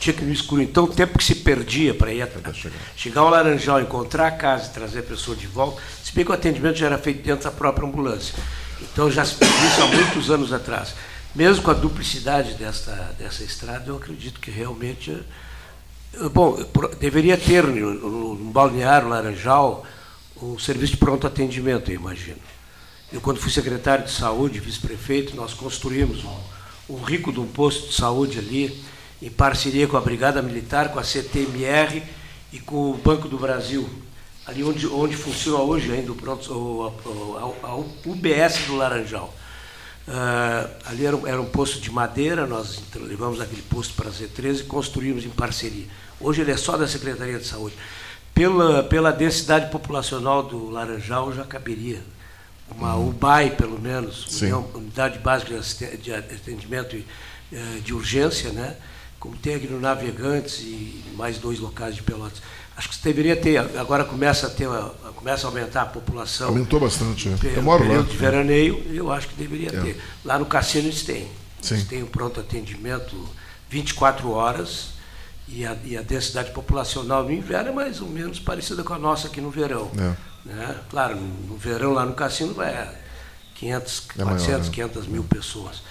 Tinha que ir no escuro. Então, o tempo que se perdia para ir atrás, chegar ao Laranjal, encontrar a casa e trazer a pessoa de volta, se bem que o atendimento já era feito dentro da própria ambulância. Então, já se fez isso há muitos anos atrás. Mesmo com a duplicidade desta, dessa estrada, eu acredito que realmente. eh, Bom, deveria ter no, no, no balneário Laranjal um serviço de pronto atendimento, eu imagino. Eu, quando fui secretário de saúde, vice-prefeito, nós construímos um, um rico de um posto de saúde ali, em parceria com a Brigada Militar, com a CTMR e com o Banco do Brasil. Ali onde, onde funciona hoje ainda o, pronto, o, o- a, a UBS do Laranjal. Ah, ali era, um- era um posto de madeira, nós levamos aquele posto para a Z13 e construímos em parceria. Hoje ele é só da Secretaria de Saúde. Pela, pela densidade populacional do Laranjal já caberia uma UBAI, pelo menos, Sim. União- Unidade Básica de Atendimento eh, de Urgência, né? como tem aqui no Navegantes e mais dois locais de Pelotas. Acho que deveria ter, agora começa a, ter, começa a aumentar a população. Aumentou bastante. é. Pe- Eu moro lá. de veraneio, eu acho que deveria É. ter. Lá no cassino eles têm. Sim. Eles têm o pronto atendimento 24 horas e a, e a densidade populacional no inverno é mais ou menos parecida com a nossa aqui no verão. É. né? Claro, no, verão lá no cassino vai a 500, É maior, 400, né? 500 mil pessoas.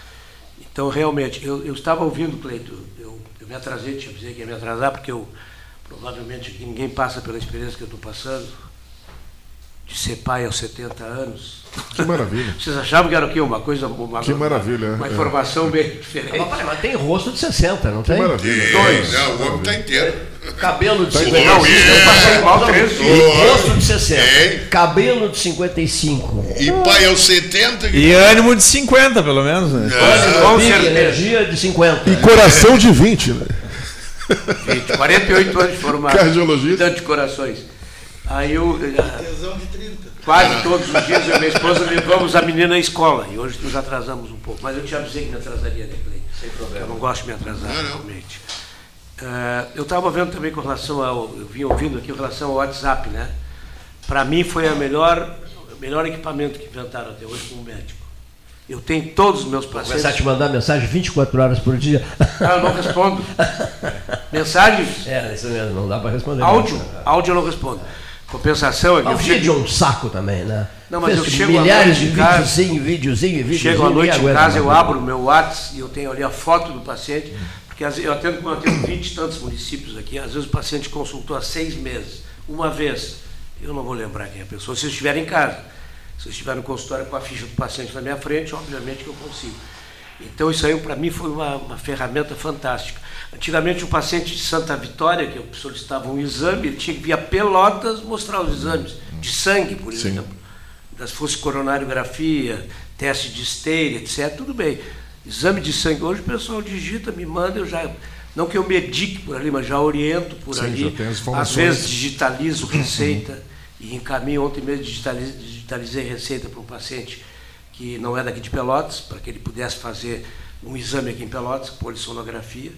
Então, realmente, eu, eu estava ouvindo, Cleito, eu, eu me atrasei, te avisei que ia me atrasar, porque eu, provavelmente ninguém passa pela experiência que eu estou passando, de ser pai aos 70 anos. Que maravilha. Vocês achavam que era o quê? Uma coisa, uma, Que maravilha, uma, uma é. informação bem diferente. Mas, mas tem rosto de 60, não Que tem? maravilha. Dois. Não, o homem está inteiro. Cabelo de Tá 55. igual eu. Eu passei mal três. Rosto de 60. Hein? Cabelo de 55. E pai aos 70. E ânimo de 50, pelo menos, né? Certeza. energia de 50. E coração de 20, né? 20, 48 anos de formado. Cardiologista. Tanto de corações. Aí eu. Quase todos os dias eu e minha esposa levamos a menina à escola. E hoje nos atrasamos um pouco. Mas eu te avisei que me atrasaria, né, Clay? Sem problema. Eu não gosto de me atrasar, realmente. Uh, eu estava vendo também com relação ao. Eu vim ouvindo aqui com relação ao WhatsApp, né? Para mim foi a melhor, o melhor equipamento que inventaram até hoje como médico. Eu tenho todos os meus pacientes. Começar a te mandar mensagem 24 horas por dia. Ah, eu não respondo. Mensagens? É, isso mesmo, não dá para responder. Áudio, áudio eu não respondo. Compensação é que o vídeo é um saco também, né? Não, mas Fez eu chego milhares de de casa, videozinho, videozinho, videozinho. Chego à noite em casa, eu mais. abro o meu WhatsApp e eu tenho ali a foto do paciente, porque às vezes eu atendo, eu atendo 20 e tantos municípios aqui, às vezes o paciente consultou há seis meses, uma vez, eu não vou lembrar quem é a pessoa, se eu estiver em casa. Se eu estiver no consultório com a ficha do paciente na minha frente, obviamente que eu consigo. Então isso aí para mim foi uma, uma, ferramenta fantástica. Antigamente o paciente de Santa Vitória, que eu solicitava um exame, ele tinha que vir a Pelotas mostrar os exames de sangue, por Sim. exemplo. Se fosse coronariografia, teste de esteira, etc., tudo bem. Exame de sangue, hoje o pessoal digita, me manda, eu já. Não que eu medique por ali, mas já oriento por Sim, ali. já tem as Às vezes digitalizo receita e encaminho. Ontem mesmo digitalizei, digitalizei receita para um paciente que não é daqui de Pelotas, para que ele pudesse fazer um exame aqui em Pelotas, polissonografia,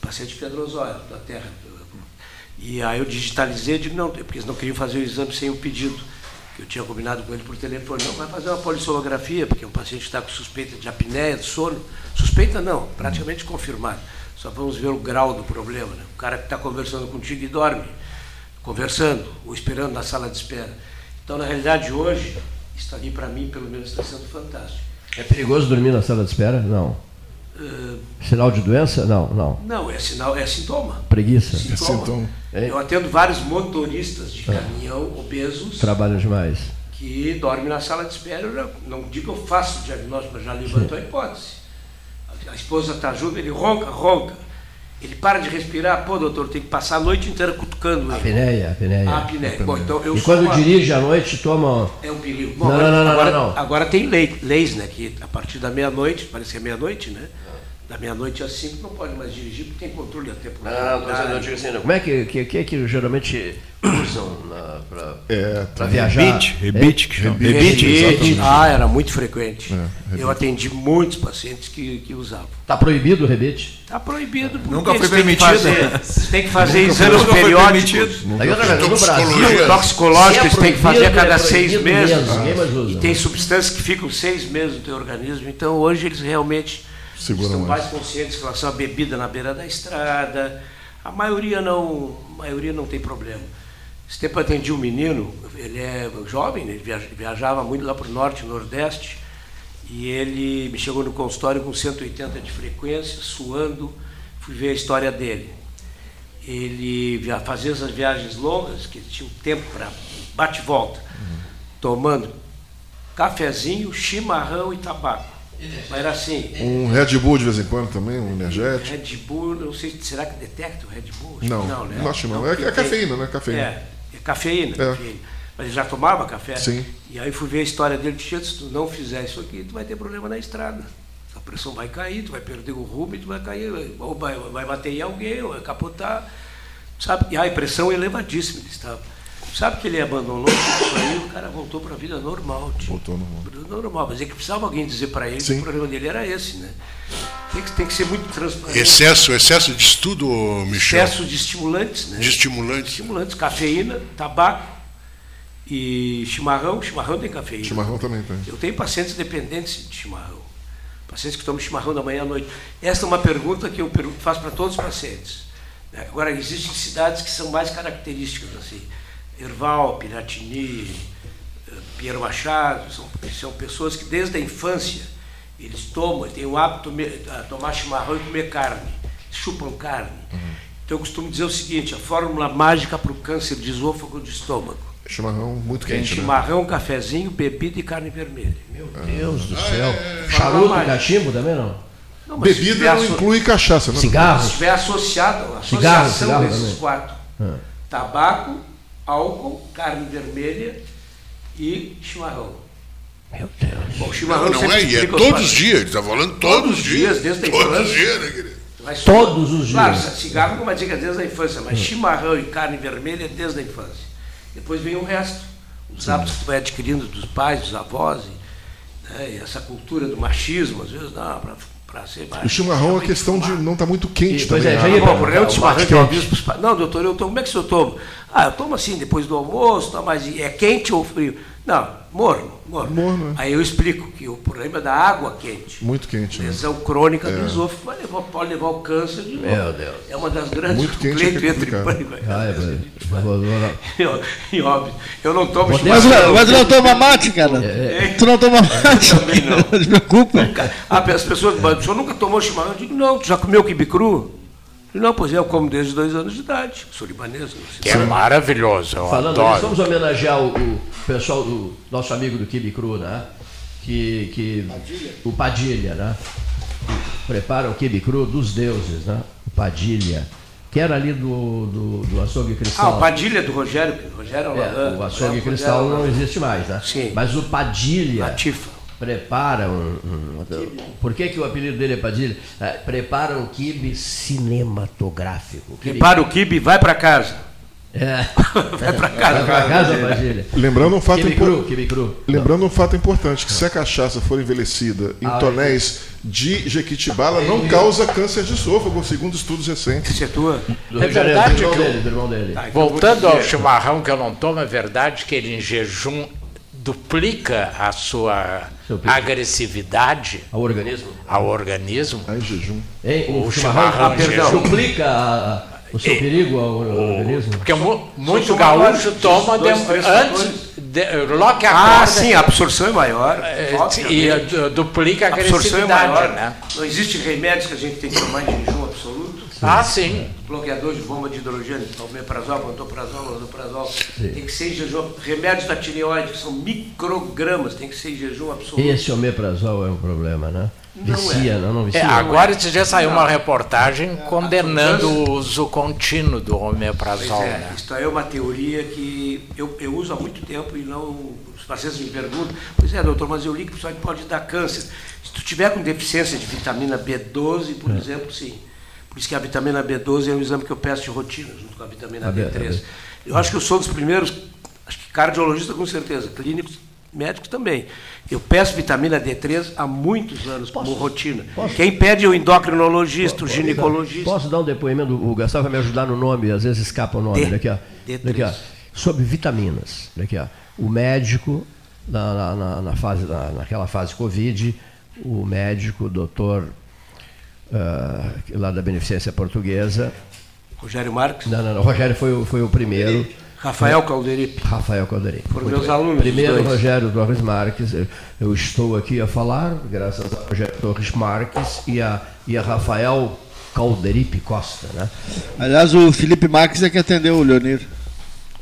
paciente de Pedro Osório, da Terra. E aí eu digitalizei, digo, não, porque eles não queriam fazer o exame sem o pedido, eu tinha combinado com ele por telefone. Não, vai fazer uma polissonografia, porque é um paciente está com suspeita de apneia do sono. Suspeita não, praticamente confirmado. Só vamos ver o grau do problema. Né? O cara que está conversando contigo e dorme, conversando, ou esperando na sala de espera. Então, na realidade, hoje, isso ali para mim, pelo menos, está sendo fantástico. É perigoso dormir na sala de espera? Não. Uh, Sinal de doença? Não, não. não, é sinal, é sintoma. Preguiça. Sintoma. sintoma. Eu atendo vários motoristas de caminhão obesos Trabalha demais. que dormem na sala de espera. Não digo que eu faço o diagnóstico, mas já levantou a hipótese. A, a esposa está junto, ele ronca, ronca. Ele para de respirar, pô, doutor, tem que passar a noite inteira cutucando A ele. apneia, a apneia. A apneia. Bom, então eu E quando uma- dirige à noite, toma. É um perigo. Não, não, não, não, agora, não, não. agora tem lei, leis, né? Que a partir da meia-noite, parece que é meia-noite, né? Da meia-noite às cinco não pode mais dirigir, porque tem controle até por Como é que, que, que, é que geralmente usam para É, viajar? Rebite, rebite, que chama. Rebite, exatamente. Ah, era muito frequente. É, rebite. Eu atendi muitos pacientes que, que usavam. Está proibido o rebite? Está proibido porque Nunca foi permitido. fazer, têm que fazer exames periódicos. no. Brasil, Toxicológico, eles se é têm que fazer a proibido, cada é seis meses. E tem substâncias que ficam seis meses no teu organismo. Então hoje eles realmente Seguram estão mais. mais conscientes em relação à bebida na beira da estrada. A maioria não, a maioria não tem problema. Esse tempo eu atendi um menino, ele é jovem, ele viaja- viajava muito lá para o norte e nordeste, e ele me chegou no consultório com 180 de frequência, suando, fui ver a história dele. Ele fazia essas viagens longas, que tinha um tempo para bate e volta, tomando cafezinho, chimarrão e tabaco. Mas era assim, Um Red Bull de vez em quando também, um energético. Red Bull, não sei, será que detecta o Red Bull? Acho Não, que não, né? acho que não. É, é cafeína, né? Cafeína. É, é cafeína, É. cafeína. Mas ele já tomava café? Sim. E aí fui ver a história dele, disse, se tu não fizer isso aqui, tu vai ter problema na estrada. A pressão vai cair, tu vai perder o rumo e tu vai cair, ou vai, vai bater em alguém, ou vai capotar. Sabe? E a pressão é elevadíssima. Ele estava. Sabe que ele abandonou isso aí, o cara voltou para a vida normal. Tio. Voltou normal. Vida normal, mas é que precisava alguém dizer para ele que Sim. o problema dele era esse, né? Tem que, tem que ser muito transparente. Excesso, excesso de estudo, Michel. Excesso de estimulantes, né? De estimulantes. Estimulantes, cafeína, tabaco e chimarrão. Chimarrão tem cafeína. Chimarrão também tem. Eu tenho pacientes dependentes de chimarrão. Pacientes que tomam chimarrão da manhã à noite. Essa é uma pergunta que eu faço para todos os pacientes. Agora, existem cidades que são mais características, assim. Erval, Piratini, Pinheiro Machado, são, são pessoas que desde a infância eles tomam, têm o hábito de tomar chimarrão e comer carne, chupam carne. Então eu costumo dizer o seguinte, a fórmula mágica para o câncer de esôfago e de estômago. Chimarrão muito quente, né? Chimarrão, cafezinho, bebida e carne vermelha. Meu Deus do céu. Fala Charuto, mais. cachimbo também não? Não, se Bebida não asso- inclui cachaça, né? Se Cigarro? estiver associado, a Cigarro, associação cigarro desses também. quatro. Ah. Tabaco, álcool, carne vermelha e chimarrão. Meu Deus. Bom, o chimarrão Não, não é, e é todos os dias, ele está falando todos os dias. desde a Todos os dias, né, querido? Todos os dias. Claro, cigarro não vai dizer que é desde a infância, mas chimarrão e carne vermelha é desde a infância. Depois vem o resto. Os hábitos que tu vai adquirindo dos pais, dos avós, e, né, e essa cultura do machismo, às vezes, não, para ser mais. O chimarrão é uma questão de não estar tá muito quente e, Pois também. é, já ia para o de chimarrão que eu aviso para os pais. Não, doutor, eu tomo. Como é que o senhor toma? Ah, eu tomo assim, depois do almoço, tá, mas é quente ou frio? Não, morno, morno. morno é. Aí eu explico que o problema é da água quente. Muito quente. Né? Lesão né? crônica é. do esôfago vai levar, pode levar ao câncer de novo. Meu Deus. É uma das grandes Muito quente é entre ah, é, E óbvio, eu não tomo mas, mas não toma mate, cara. É, é. Tu não toma mate. Eu também não. não se preocupa. Ah, as pessoas, mas o senhor nunca tomou chimarrão? Eu digo, não, tu já comeu quibe cru? Não, pois é, eu como desde dois anos de idade. Sou libanês. É maravilhoso. Eu Falando adoro. vamos homenagear o, o, pessoal, o nosso amigo do Kibe Cru, né? Que, que, Padilha. O Padilha, né? prepara o Kibe Cru dos deuses, né? O Padilha. Que era ali do, do, do açougue cristal. Ah, o Padilha do Rogério. Rogério é, o açougue cristal não existe mais, né? Sim. Mas o Padilha. Atifa prepara um, um, por que, que o apelido dele é Padilha? É, prepara um kibe cinematográfico. Prepara o kibe e vai para casa. É. vai para casa. Vai para casa, Padilha. Lembrando um fato importante. Lembrando um fato importante, que se a cachaça for envelhecida em ah, tonéis é. de Jequitibala, não causa câncer de esôfago, segundo estudos recentes. Isso é tua? É verdade que, dele, tá, então voltando ao chimarrão que eu não tomo, é verdade que ele em jejum duplica a sua agressividade ao organismo. Ao organismo. Em jejum. Em, o, o chimarrão, chimarrão ah, perdão, duplica a, o seu perigo ao organismo? Porque muito gaúcho toma dois, de, antes, de, logo que acorda... Ah, sim, a absorção é maior. É, e duplica a agressividade. A absorção é maior. Né? Não existe remédios que a gente tem que tomar em jejum absoluto. Ah, sim. Bloqueador de bomba de hidrogênio, omeprazol, pantoprazol, lodoprazol. Tem que ser em jejum. Remédios da tireoide, que são microgramas, tem que ser em jejum absoluto. Esse omeprazol é um problema, né? Não vicia, é. não, não vicia. É, agora esse dia saiu uma reportagem condenando o uso contínuo do omeprazol. Pois é, né? Isto é uma teoria que eu, eu uso há muito tempo e não. Os pacientes me perguntam, pois é, doutor, mas eu li que isso pode dar câncer. Se tu tiver com deficiência de vitamina B12, por é. exemplo, sim. Por isso que a vitamina B12 é um exame que eu peço de rotina, junto com a vitamina a D3. B, eu acho que eu sou dos primeiros, acho que cardiologista com certeza, clínicos, médicos também. Eu peço vitamina D3 há muitos anos posso, como rotina. Posso, Quem pede é o endocrinologista, posso, o ginecologista. Posso dar um depoimento? O Gastão vai me ajudar no nome, às vezes escapa o nome. D, daqui, ó. D3. Daqui, ó. Sobre vitaminas. Daqui, ó. O médico, na, na, na fase, na, naquela fase Covid, o médico, o doutor uh, lá da Beneficência Portuguesa. Rogério Marques? Não, não, não. Rogério foi, o, foi o primeiro. Rafael Calderipe. Rafael Calderipe. Foram meus bem. alunos. Primeiro, Rogério Torres Marques. Eu estou aqui a falar, graças a Rogério Torres Marques e a, e a Rafael Calderipe Costa. Né? Aliás, o Felipe Marques é que atendeu o Leonir.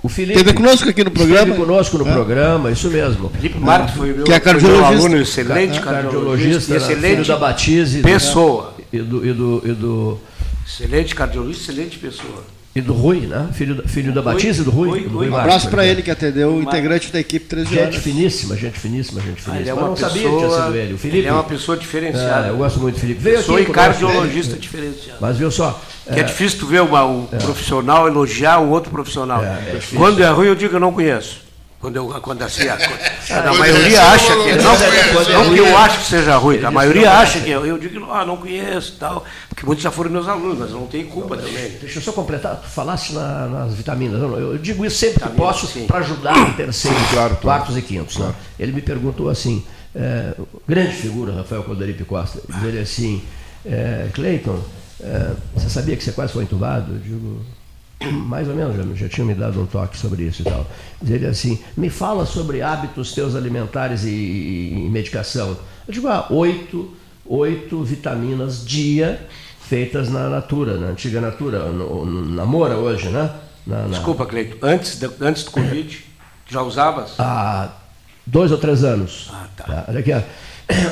O Felipe. Esteve conosco aqui no programa. Esteve conosco no é. programa, isso mesmo. Felipe Marques foi meu, que é cardiologista. aluno excelente, cardiologista, cardiologista excelente filho da Batize. Pessoa. Né? E, do, e, do, e do. Excelente cardiologista, excelente pessoa. E do Rui, né? Filho, filho da Batize do Rui. Rui, do Rui um abraço para ele que atendeu, o integrante da equipe 13 Gente horas. finíssima, gente finíssima, gente finíssima. Ah, ele é uma pessoa, sabia que tinha sido ele. O Felipe, ele é uma pessoa diferenciada. É, eu gosto muito do Felipe. Veio Sou aqui cardiologista é, diferenciado. Mas viu só. Que é, é difícil tu ver uma, um é. profissional elogiar um outro profissional. É, é Quando é ruim, eu digo que eu não conheço. Quando, eu, quando assim, a, a, a maioria acha que. Não, não que eu acho que seja ruim, a maioria acha que eu, eu digo que ah, não conheço tal. Porque muitos já foram meus alunos, mas não tenho culpa também. Deixa eu só completar, tu falasse na, nas vitaminas. Eu digo isso sempre que posso para ajudar o terceiro, claro, quartos e quintos. Né? Claro. Né? Ele me perguntou assim, é, grande figura, Rafael Coderipe Costa, diz ele assim, é, Cleiton, é, você sabia que você quase foi entubado? Eu digo, mais ou menos, já, já tinha me dado um toque sobre isso e tal. Ele assim, me fala sobre hábitos teus alimentares e, e, medicação. Eu digo, ah, oito, oito vitaminas dia feitas na Natura, na antiga Natura, no, no, na Mora hoje, né? Na, na... Desculpa, Cleito, antes, de, antes do Covid, já usavas? Há dois ou três anos. Ah, tá. tá. Olha aqui, ó.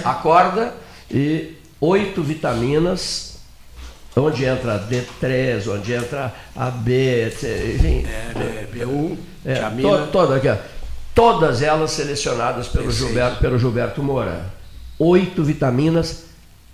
acorda e oito vitaminas onde entra D3, onde entra AB, enfim. É, B1, é, to, toda, aqui, todas elas selecionadas pelo Gilberto, pelo Gilberto Moura. Oito vitaminas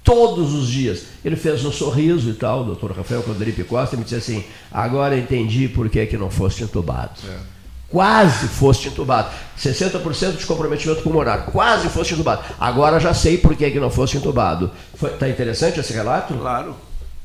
todos os dias. Ele fez um sorriso e tal, o doutor Rafael Coderipe Costa, e me disse assim: agora entendi por que, que não foste entubado. É. Quase foste entubado. 60% de comprometimento pulmonar. Quase foste entubado. Agora já sei por que, que não foste entubado. Está interessante esse relato? Claro.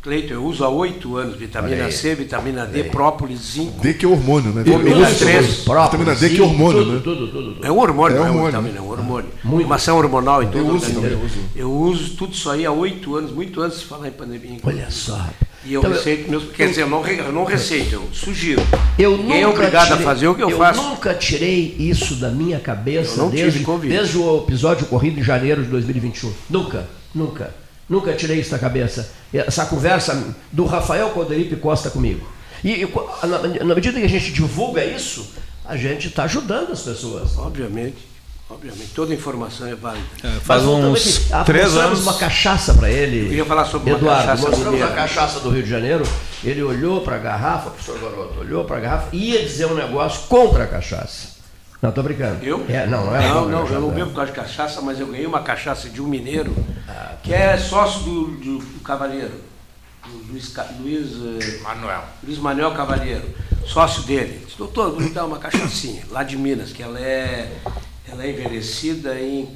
Cleito, eu uso há oito anos vitamina C, vitamina D, própolis, zinco. D que é hormônio, né? Ômega 3. Vitamina D que é hormônio, tudo, né? Tudo, tudo, tudo, É um hormônio, é, hormônio, não é, vitamina, é um hormônio. Muito. Uma ação hormonal em todo eu uso, eu uso. Eu uso tudo isso aí há oito anos, muito antes de falar em pandemia. Olha só. E eu então, receito meus. Quer dizer, eu não, eu não receito, eu sugiro. Eu Ninguém é obrigado tirei, a fazer o que eu, eu faço. Eu nunca tirei isso da minha cabeça desde, desde o episódio ocorrido em janeiro de 2021. Nunca, nunca. Nunca tirei isso da cabeça. Essa conversa do Rafael Coderipe Costa comigo. E, e na, na, medida que a gente divulga isso, a gente está ajudando as pessoas. Obviamente. Obviamente, toda informação é válida. É, faz Mas, uns três anos. uma cachaça para ele. Eu queria falar sobre Eduardo, uma cachaça. Mostramos a cachaça do Rio de Janeiro. Ele olhou para a garrafa, professor Garoto, olhou para a garrafa e ia dizer um negócio contra a cachaça. Não, estou brincando. Eu? É, não, não é. Não, não, eu não bebo por causa de cachaça, mas eu ganhei uma cachaça de um mineiro ah, que é sócio do, do, do Cavalheiro. Do Luiz, Luiz eh, Manuel. Luiz Manuel Cavalheiro, sócio dele. Disse, doutor, vou lhe dar uma cachaçinha, lá de Minas, que ela é ela é envelhecida em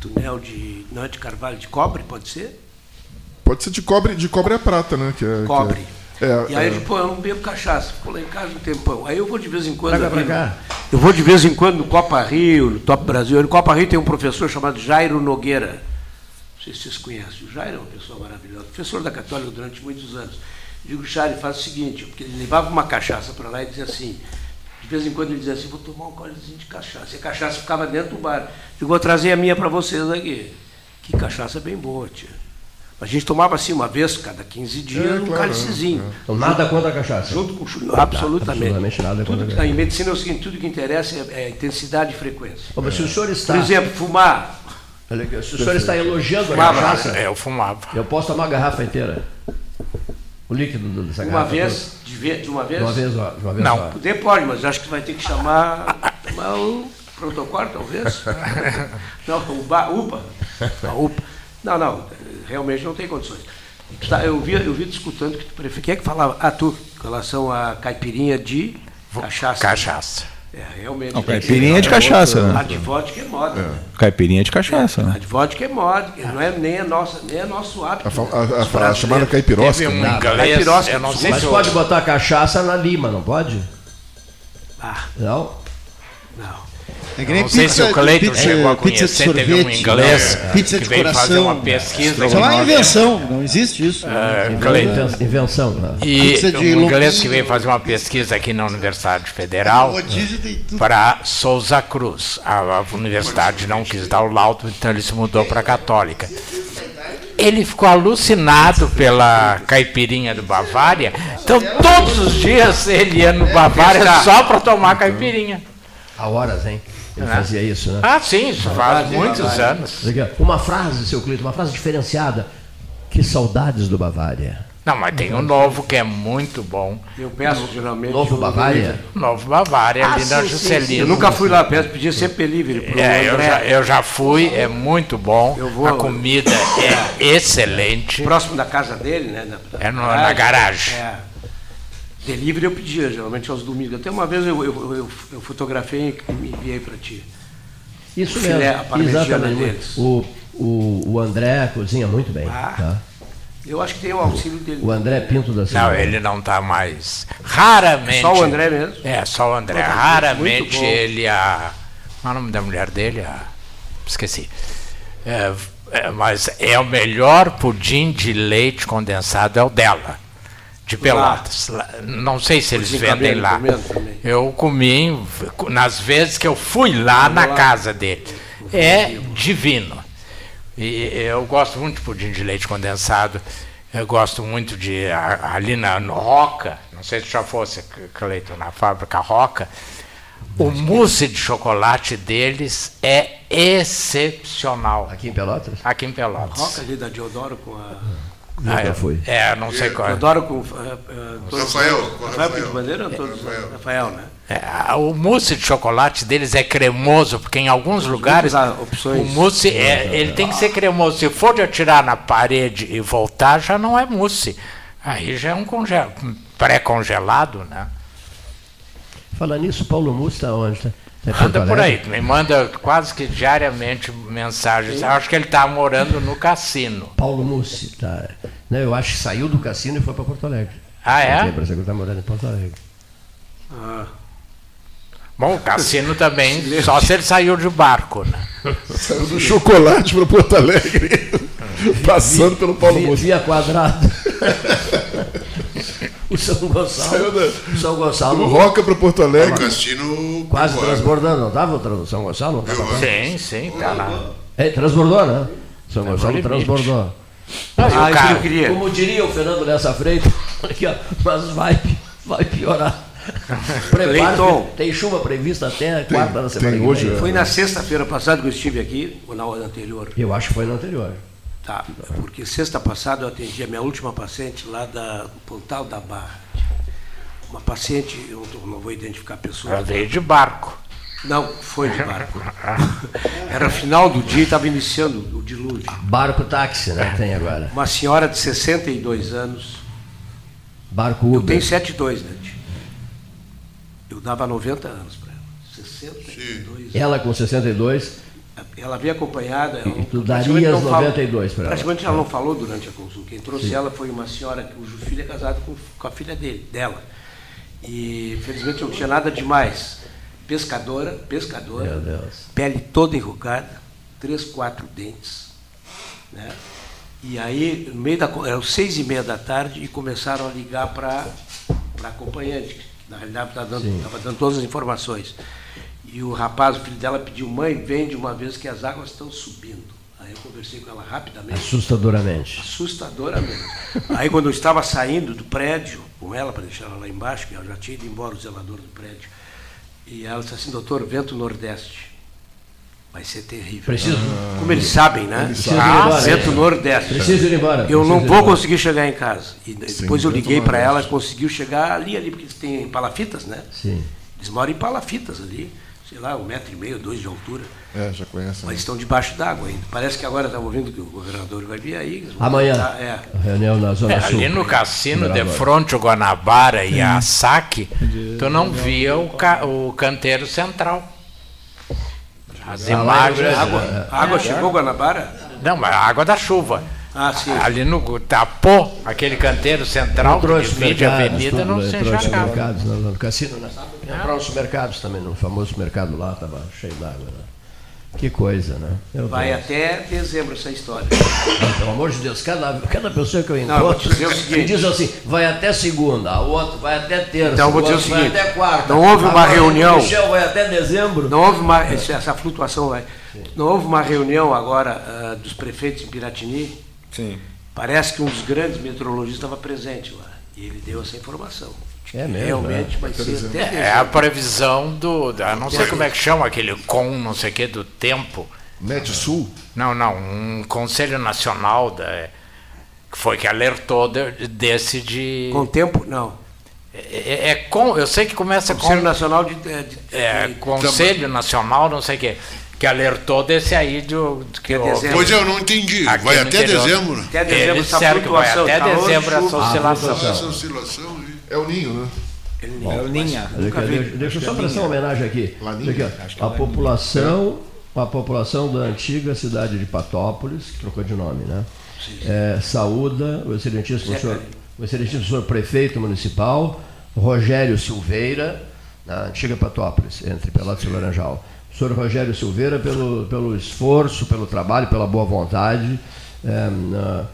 túnel de. Não é de carvalho, de cobre, pode ser? Pode ser de cobre, de cobre a prata, né? Que é, cobre. Que é, é, e aí ele, pô, eu não bebo cachaça, ficou lá em casa um tempão. Aí eu vou de vez em quando. Traga pra cá. Eu vou de vez em quando no Copa Rio, no Top Brasil. No Copa Rio tem um professor chamado Jairo Nogueira. Não sei se vocês conhecem. O Jairo é uma pessoa maravilhosa, professor da Católica durante muitos anos. Eu digo, Jairo, faz o seguinte, porque ele levava uma cachaça para lá e dizia assim, de vez em quando ele dizia assim, vou tomar um colezinho de cachaça. E a cachaça ficava dentro do bar. Eu vou trazer a minha para vocês aqui. Que cachaça bem boa, tia. A gente tomava assim uma vez, cada 15 dias, é, um claro, cálicezinho. É. Então, nada contra a cachaça. Junto com o absolutamente. absolutamente nada tudo, contra a Em medicina é o seguinte, tudo que interessa é, é intensidade e frequência. Mas se o senhor está... Por exemplo, fumar. Se o senhor está elogiando fumava, a cachaça... É, eu fumava. Eu posso tomar a garrafa inteira. O líquido dessa uma vez, de, de, uma vez? De uma vez, de uma vez Não. Só. Poder pode, mas acho que vai ter que chamar, chamar o protocolo, talvez. não, o ba, UPA. A UPA. Não, não, realmente não tem condições. Tá, eu vi, eu vi discutindo que tu prefere. Quem é que falava? Ah, tu, com relação à caipirinha de cachaça. Cachaça. É, realmente. Não, caipirinha é de cachaça, né? A de vodka é moda. É. Né? Caipirinha é de cachaça, é, né? A de vodka é moda, não é nem, a nossa, nem é nosso hábito. A, a, a, a chamada caipirosca. Um né? caipirosca, não sei Mas se pode eu... botar cachaça na lima, não pode? Ah. Não? Não. É não sei se o Cleiton chegou a conhecer, sorvete, teve um inglês é, pizza que de veio coração, fazer uma pesquisa. Isso é uma invenção, não existe isso. Uh, Cleiton. Invenção. Né? E um inglês que veio fazer uma pesquisa aqui na Universidade Federal para Souza Cruz. A, universidade não quis dar o laudo, então ele se mudou para a Católica. Ele ficou alucinado pela caipirinha do Bavária, então todos os dias ele ia no Bavária só para tomar caipirinha. Há horas, hein? Ele é. fazia isso, né? Ah, sim, isso faz muitos anos. Uma frase, seu Cleiton, uma frase diferenciada. Que saudades do Bavária. Não, mas tem um novo que é muito bom. Eu peço geralmente. Novo Bavária? Novo Bavária, ah, ali na Juscelino. Eu nunca fui lá, peço, pedia sempre livre. É, eu já, eu já fui, é muito bom. Vou, a comida é excelente. Próximo da casa dele, né? Na, é no, na garagem. É. Delivery eu pedia, geralmente aos domingos. Até uma vez eu, eu, eu, eu fotografei e me enviei para ti. Isso o filé, mesmo. Exatamente. Deles. O, o, o André cozinha muito bem. Ah, tá? Eu acho que tem o auxílio dele. O André Pinto da Silva. Não, ele não está mais. Raramente. Só o André mesmo? É, só o André. Raramente ele a. Qual é o nome da mulher dele? A, esqueci. É, é, mas é o melhor pudim de leite condensado, é o dela de Pelotas. Lá. Não sei se eles vendem lá. Eu comi nas vezes que eu fui lá na casa dele. É divino. E eu gosto muito de pudim de leite condensado. Eu gosto muito de ali na Roca, não sei se já fosse Cleiton na fábrica Roca. O mousse de chocolate deles é excepcional. Aqui em Pelotas? Aqui em Pelotas. Roca ali da Diodoro com a Nunca ah, fui. É, não sei qual. Eu adoro com. Uh, uh, Rafael. Com Rafael Pinto Bandeira? Rafael. Rafael, né? É, o mousse de chocolate deles é cremoso, porque em alguns lugares o mousse é, ele tem que ser cremoso. Se for de atirar na parede e voltar, já não é mousse. Aí já é um pré-congelado, né? Falando nisso, Paulo Mousse está onde? Tá? É Anda por aí, me manda quase que diariamente mensagens. Eu acho que ele está morando no cassino. Paulo Mussi, tá. Não, eu acho que saiu do cassino e foi para Porto Alegre. Ah, é? Parece que ele está morando em Porto Alegre. Ah. Bom, o cassino também, só se ele saiu de barco, né? Saiu do chocolate para Porto Alegre, passando pelo Paulo Mussi. Via quadrado. o São Gonçalo. Da, o São Gonçalo. Do Roca para Porto Alegre. Cassino. Quase transbordando, não estava São Gonçalo? Não sim, sim, tá lá. É, transbordou, né? São Gonçalo transbordou. Ah, ah, queria. Como diria o Fernando Lessa Freitas, aqui, ó, mas vai, vai piorar. Prepara, tem chuva prevista até quarta da semana tem hoje, Foi na sexta-feira passada que eu estive aqui, ou na anterior? Eu acho que foi na anterior. Tá, porque sexta passada eu atendi a minha última paciente lá da Pontal da Barra. Uma paciente, eu não vou identificar a pessoa. Ela veio de barco. Não, foi de barco. Era final do dia e estava iniciando o dilúvio. Barco táxi, né? Tem agora. Uma senhora de 62 anos. Barco Uber. Eu tenho 72, né? Eu dava 90 anos para ela. 62 Sim. Ela com 62 ela veio acompanhada. E tu darias 92 para ela? Praticamente ela não falou durante a consulta. Quem trouxe Sim. ela foi uma senhora cujo filho é casado com, com a filha dele, dela. E felizmente não tinha nada demais. Pescadora, pescadora, pele toda enrugada, três, quatro dentes. Né? E aí, no meio da. Eram seis e meia da tarde e começaram a ligar para a acompanhante. Na realidade, estava dando, dando todas as informações. E o rapaz, o filho dela, pediu, mãe, vem de uma vez que as águas estão subindo. Aí eu conversei com ela rapidamente. Assustadoramente. Assustadoramente. Aí quando eu estava saindo do prédio, com ela, para deixar ela lá embaixo, que eu já tinha ido embora o zelador do prédio, e ela disse assim, doutor, vento nordeste. Vai ser terrível. Preciso. Como eles sabem, né? Preciso ah, vento nordeste. Preciso ir embora. Eu não vou conseguir chegar em casa. E depois Sim, eu liguei para ela, conseguiu chegar ali, ali, porque tem palafitas, né? Sim. Eles moram em palafitas ali sei lá, um metro e meio, dois de altura. É, já conhece. Mas né? estão debaixo d'água ainda. Parece que agora estava ouvindo que o governador vai vir aí. Amanhã. é. Reunião na Zona é, Sul. Ali no cassino de frente ao Guanabara e a Saque, tu não via o, ca, o canteiro central. As imagens. A água, a água chegou Guanabara? Não, mas a água da chuva. Ah, sim. Ali no Tapô, aquele canteiro central que divide a avenida, não se enxergava. Mercados, no, no cassino, né? Entrou os mercados também, no famoso mercado lá, estava cheio d'água. Né? Que coisa, né? Meu Vai Deus. até dezembro essa história. Não, pelo amor de Deus, cada, cada pessoa que eu encontro me diz assim, vai até segunda, a outra vai até terça, então, vou dizer o seguinte, vai até quarta. Não houve uma reunião. Michel vai até dezembro. Não houve uma. Essa flutuação vai. Não houve uma reunião agora uh, dos prefeitos em Piratini Sim. Parece que um dos grandes meteorologistas estava presente lá. E ele deu essa informação. É mesmo, Realmente é. vai ser até É a previsão do. não sei como é que chama aquele com não sei o que do tempo. Médio Sul? Não, não. Um Conselho Nacional da, que foi que alertou de, desse de. Com tempo? Não. É, é, é com, eu sei que começa Conselho com. Nacional de. de, de é, Conselho Nacional, não sei o quê que alertou desse aí do que Pois é, eu não entendi. Aqui vai até dezembro. Até dezembro Eles disseram que vai até tá dezembro essa oscilação. Essa oscilação é o ninho, né? É o Ninha. Deixa, deixa eu só prestar uma homenagem aqui. aqui a população, a população da antiga cidade de Patópolis, que trocou de nome, né? É, saúda o excelentíssimo senhor, o excelentíssimo senhor prefeito municipal, Rogério Silveira, na antiga Patópolis, entre Pelotas e Laranjal senhor Rogério Silveira pelo, pelo esforço, pelo trabalho, pela boa vontade, é, na,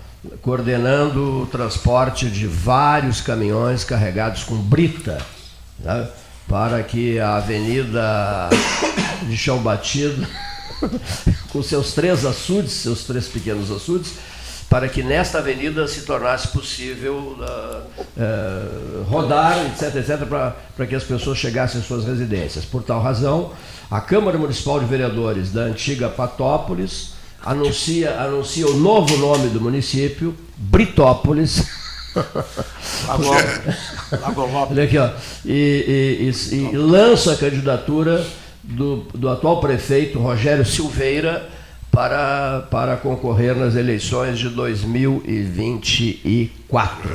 coordenando o transporte de vários caminhões carregados com brita, né, para que a avenida de chão batido, com seus três açudes, seus três pequenos açudes, para que nesta avenida se tornasse possível uh, uh, rodar, etc., etc., para que as pessoas chegassem às suas residências. Por tal razão, a Câmara Municipal de Vereadores da antiga Patópolis anuncia, anuncia o novo nome do município, Britópolis. Olha aqui, ó. E, e, e, e, lança a candidatura do, do atual prefeito Rogério Silveira para, para concorrer nas eleições de 2024.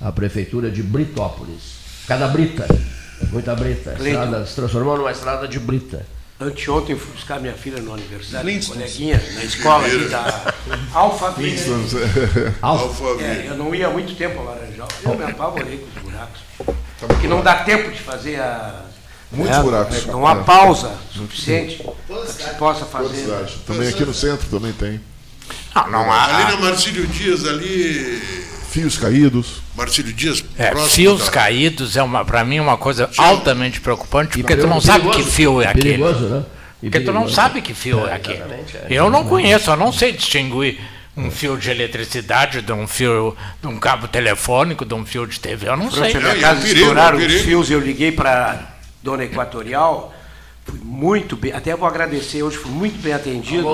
A prefeitura de Britópolis. Cada brita. Muita brita. Estrada, se transformou numa estrada de brita. Anteontem fui buscar minha filha no aniversário, coleguinha, na escola aqui da Alphaville. É, eu não ia há muito tempo a Laranjal. Eu me apavorei com os buracos. Porque não dá tempo de fazer a. Muitos é, buracos. Não há pausa suficiente para que se possa fazer. Também aqui no centro também tem. Não, não há. Ali na Marcílio Dias, ali fios caídos. Marcílio Dias, é, fios da... caídos é uma para mim uma coisa Sim. altamente preocupante, porque tu não sabe que fio é aquele. Perigoso, né? Porque tu não sabe que fio é, é aquele. É. Eu não conheço, eu não sei distinguir um fio de eletricidade de um fio de um cabo telefônico, de um fio de TV, eu não sei. Na minha casa estouraram os fios, eu liguei para Dona Equatorial, fui muito bem, até vou agradecer hoje, fui muito bem atendido,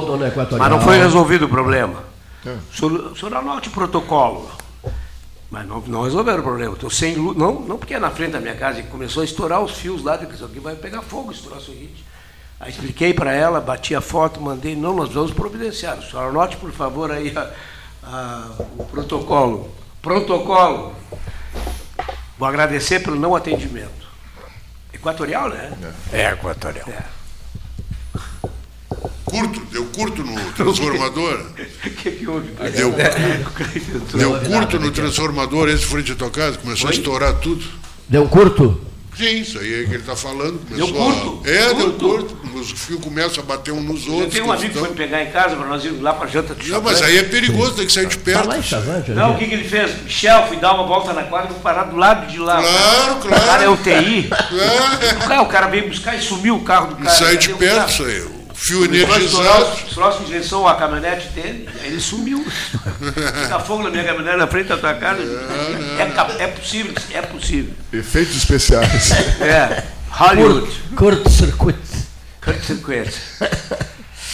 mas não foi resolvido o problema. É. O senhor anote o protocolo. Mas não, não resolveram o problema. Estou sem luz. Não, não porque é na frente da minha casa e começou a estourar os fios lá, que isso aqui vai pegar fogo, estourar o seguinte. Aí expliquei para ela, bati a foto, mandei, não, nós vamos providenciar. O senhor anote, por favor, aí a, a, o protocolo. Protocolo. Vou agradecer pelo não atendimento. Equatorial, né? É, equatorial. É curto, deu curto no transformador. O que, que houve? Deu, deu curto no transformador, esse frente à tua casa, começou Oi? a estourar tudo. Deu curto? Sim, isso aí é que ele está falando. Deu curto? A... É, curto. deu curto. Os fios começam a bater um nos outros. Eu tenho um amigo que foi pegar em casa para nós irmos lá para a janta de Não, mas aí é perigoso, tem que sair de tá perto. Tá lá em Chavante, Não, o que, que ele fez? Michel, fui dar uma volta na quadra e vou parar do lado de lá. Claro, claro. O cara é UTI. É. O cara veio buscar e sumiu o carro do cara. E saiu de perto, isso aí fio energizado. Próximo em direção à caminhonete dele, ele sumiu. Fica fogo na minha caminhonete na frente da tua casa. É, é possível, é possível. Efeitos especiais. É. Hollywood. Curto-circuito. Curto-circuito.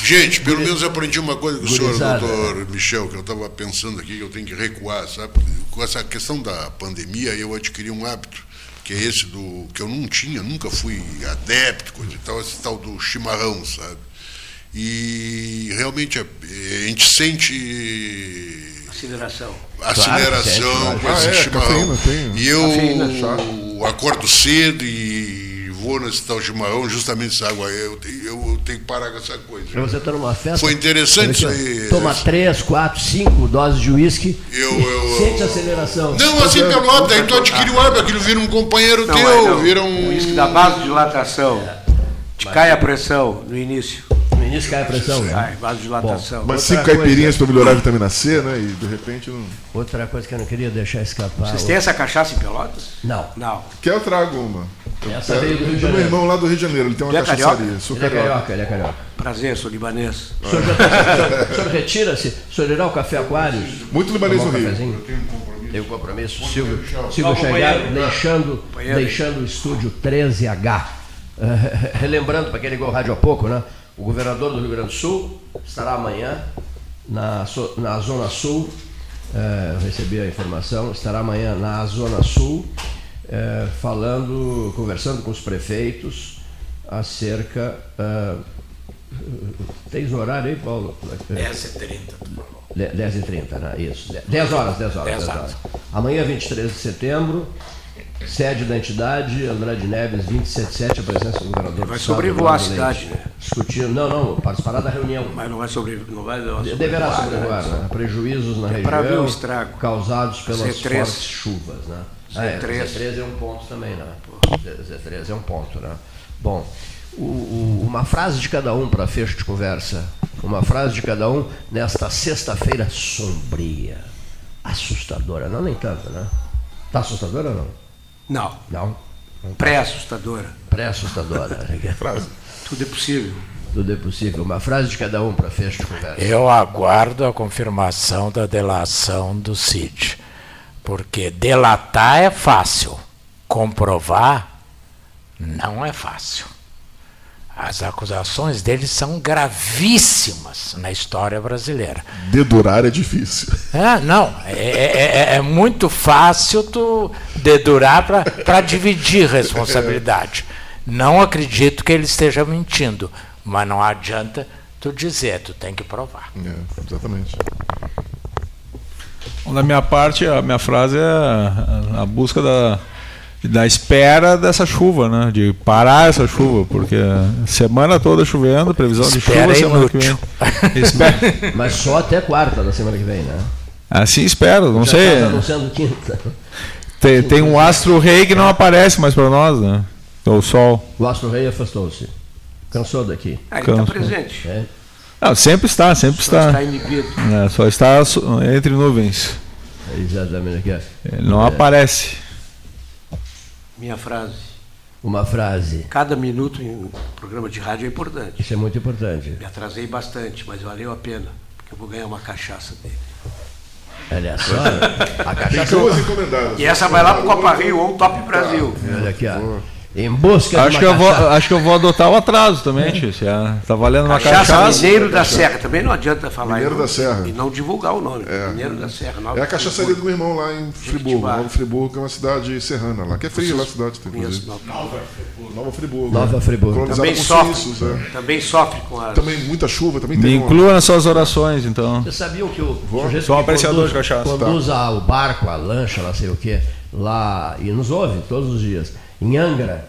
Gente, pelo menos aprendi uma coisa com o senhor, doutor Michel, que eu estava pensando aqui, que eu tenho que recuar, sabe? Com essa questão da pandemia, eu adquiri um hábito que é esse do que eu não tinha, nunca fui adepto, coisa e tal, esse tal do chimarrão, sabe? E realmente a, a gente sente aceleração. Aceleração claro, com esse é, chimarrão. Cafeína, e eu acordo cedo e vou nesse tal chimarrão, justamente essa água. Eu, eu, eu tenho que parar com essa coisa. Você está numa festa. Foi interessante isso aí. Toma três, quatro, cinco doses de uísque. Eu, eu, sente aceleração. Não, assim pelo hábito, aí tu adquire o hábito, aquilo vira um companheiro não, teu, vira um. O uísque da base de dilatação. É. Te cai a pressão no início. Início cai a pressão, né? Cai, vasodilatação. Mas cinco caipirinhas para melhorar a vitamina C, né? E de repente não. Outra coisa que eu não queria deixar escapar. Vocês têm essa cachaça em Pelotas? Não. Não. Quer eu trago uma? Essa eu, veio do Rio de Janeiro. meu irmão lá do Rio de Janeiro, ele tem uma ele cachaçaria. É sou ele carioca. É carioca. Ele é carioca. Prazer, sou libanês. O senhor, tá- o senhor retira-se? O senhor irá ao Café Aquários? Muito libanês no Rio. Eu tenho um compromisso. Tem um compromisso. Silvio, Silvio chegar deixando, deixando o estúdio 13H. relembrando para quem ligou o rádio há pouco, né? O governador do Rio Grande do Sul estará amanhã na, na Zona Sul, é, recebi a informação, estará amanhã na Zona Sul, é, falando, conversando com os prefeitos acerca. É, tens horário aí, Paulo? 10h30, 10h30, né? Isso. 10 horas, 10 horas. 10 horas. Amanhã, 23 de setembro, Sede da entidade, Andrade Neves, 277, a presença do governador. Vai sobrevoar a cidade, né? Discutindo, não, não, participará da reunião. Mas não vai sobrevoar. Não vai, vai Deverá sobrevoar, né? né? Prejuízos na é região. Ver o estrago. Causados pelas C3. fortes chuvas, né? Z3. Ah, é, Z13 é um ponto também, né? Z13 é um ponto, né? Bom, o, o, uma frase de cada um para fecho de conversa. Uma frase de cada um nesta sexta-feira sombria, assustadora. Não, nem tanto, né? Está assustadora ou não? Não. Não? Pré-assustadora. Pré-assustadora. frase. Tudo é possível. Tudo é possível. Uma frase de cada um para fecho de conversa. Eu aguardo a confirmação da delação do Cid. Porque delatar é fácil, comprovar não é fácil. As acusações deles são gravíssimas na história brasileira. Dedurar é difícil. É, não, é, é, é, é muito fácil tu dedurar para dividir responsabilidade. Não acredito que ele esteja mentindo, mas não adianta tu dizer, tu tem que provar. É, exatamente. Da minha parte, a minha frase é a busca da, da espera dessa chuva, né? De parar essa chuva, porque semana toda chovendo, previsão de Espera chuva é semana que vem. Espera. Mas só até quarta da semana que vem, né? Assim espero, não Já sei. tá anunciando quinta. Tem, tem um astro rei que não aparece mais para nós, né? É o sol. O Astro Rei afastou-se. Cansou daqui. Ah, ele está presente. É. Não, sempre está, sempre Só está. está inibido. É, só está entre nuvens. É exatamente aqui. ó. Ele não aparece. Minha frase. Uma frase. Cada minuto em um programa de rádio é importante. Isso é muito importante. Me atrasei bastante, mas valeu a pena, porque eu vou ganhar uma cachaça dele. Olha só. A Tem cachaça. duas encomendadas. E essa vai lá pro Copa Rio ou Top Brasil. Olha aqui, ó. Em busca Acho de que, eu vou, acho que eu vou adotar o atraso também, tio. Se é- Tá valendo uma Cachaça, cachaça. Mineiro da Serra. Também não adianta falar. Mineiro e não- da Serra. E não divulgar o nome. Mineiro da Serra. Nova É a cachaçaria do meu irmão lá em Friburgo. Nova Friburgo, que é uma cidade serrana lá. Que é fria lá a cidade, Conheço, inclusive. não. Nova Friburgo. Nova Friburgo. Colonizada Também sofre, suíços, é. também sofre com as. Também muita chuva, também Me tem inclua nas suas orações, então. Vocês sabiam que o Vou. sujeito Sou um que apreciador conduz, de cachaça, tá. conduz a- o barco, a lancha, lá sei o quê, lá, e nos ouve todos os dias, em Angra,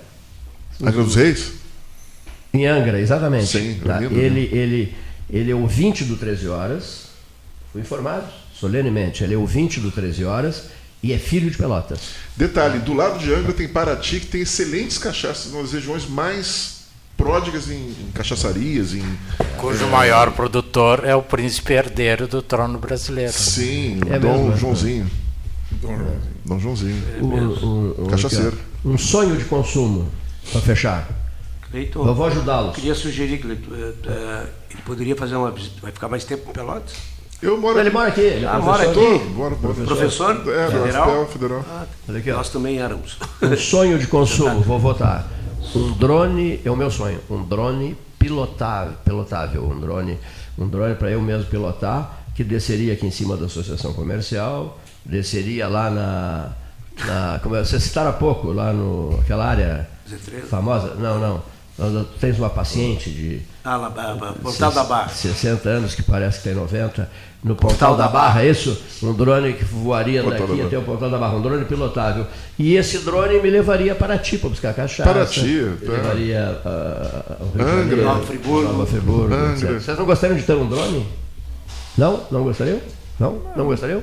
Angra dos Reis? em Angra, exatamente. Sim, Tá? lindo, ele, ele, ele é ouvinte do 13 Horas, fui informado, solenemente, ele é ouvinte do 13 Horas e é filho de Pelotas. Detalhe, do lado de Angra tem Paraty, que tem excelentes cachaças, uma das regiões mais pródigas em, em cachaçarias, em... Cujo maior produtor é o príncipe herdeiro do trono brasileiro. Sim, É Dom mesmo, é. Joãozinho. Dom Joãozinho. Um, um- um- Cachaceiro. Um sonho de consumo, para fechar. Cleiton, Eu vou ajudá-los. queria sugerir que ele, eh, ele poderia fazer uma visita. Vai ficar mais tempo em Pelotas? Eu moro Ele aqui. mora aqui, ele Ah, mora professor. aqui? Bora, bora. Professor? É, Federal? Federal. Olha aqui. Nós também éramos. Um sonho de consumo, vou votar. Um drone, é o meu sonho, um drone pilotável, pilotável um drone, um drone para eu mesmo pilotar, que desceria aqui em cima da associação comercial, desceria lá na, na como é, vocês citaram há pouco, lá no aquela área Z13? famosa, não, não, Nós tens uma paciente de Ah, lá, Portal da Barra. 60 anos, que parece que tem 90, no Portal da Barra, é isso? Um drone que voaria Portal da daqui até o Portal da Barra, um drone pilotável. E esse drone me levaria para Ti para buscar cachaça. Paraty, me tá. levaria de Angra. Janeiro, Nova Friburgo. Nova Friburgo. Vocês não gostariam de ter um drone? Não? Não gostariam? Não? Não gostariam?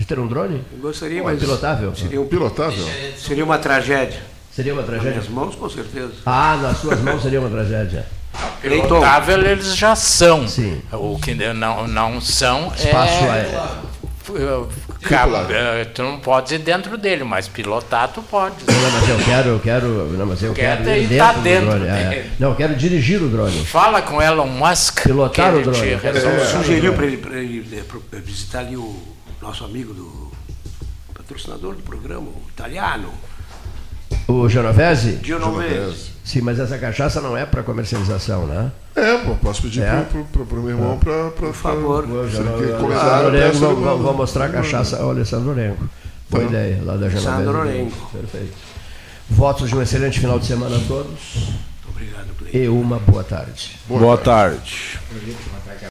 De ter um drone? Eu gostaria, Mas pilotável? seria, um- Pilotável? seria uma tragédia. Seria uma Nas tragédia? minhas mãos, com certeza. Ah, nas suas mãos seria uma tragédia. Pilotável eles já são. Sim. O que não, não são Espaço é. aéreo. Cabo, é, tu não pode ir dentro dele, mas pilotar tu pode. Não, mas eu quero, eu quero, não, mas eu Quer quero ir dentro, tá do dentro drone. É, é. Não, eu quero dirigir o drone. Fala com Elon Musk. Pilotar que o drone, te quero sugeriu para ele, pra ele visitar ali o nosso amigo do patrocinador do programa, o italiano, O Genovese? Genovese. Sim, mas essa cachaça não é para comercialização, né? É, pô, posso pedir É? pro, pro meu irmão para. Por favor. Ah, Lorengo, vamos, vamos- vamos mostrar a cachaça ao Alessandro Lorengo. Boa Tá. ideia, lá da Genovese. Alessandro Lorengo. Perfeito. Votos de um excelente final de semana a todos Obrigado, Cleiton. e uma boa tarde. Boa tarde.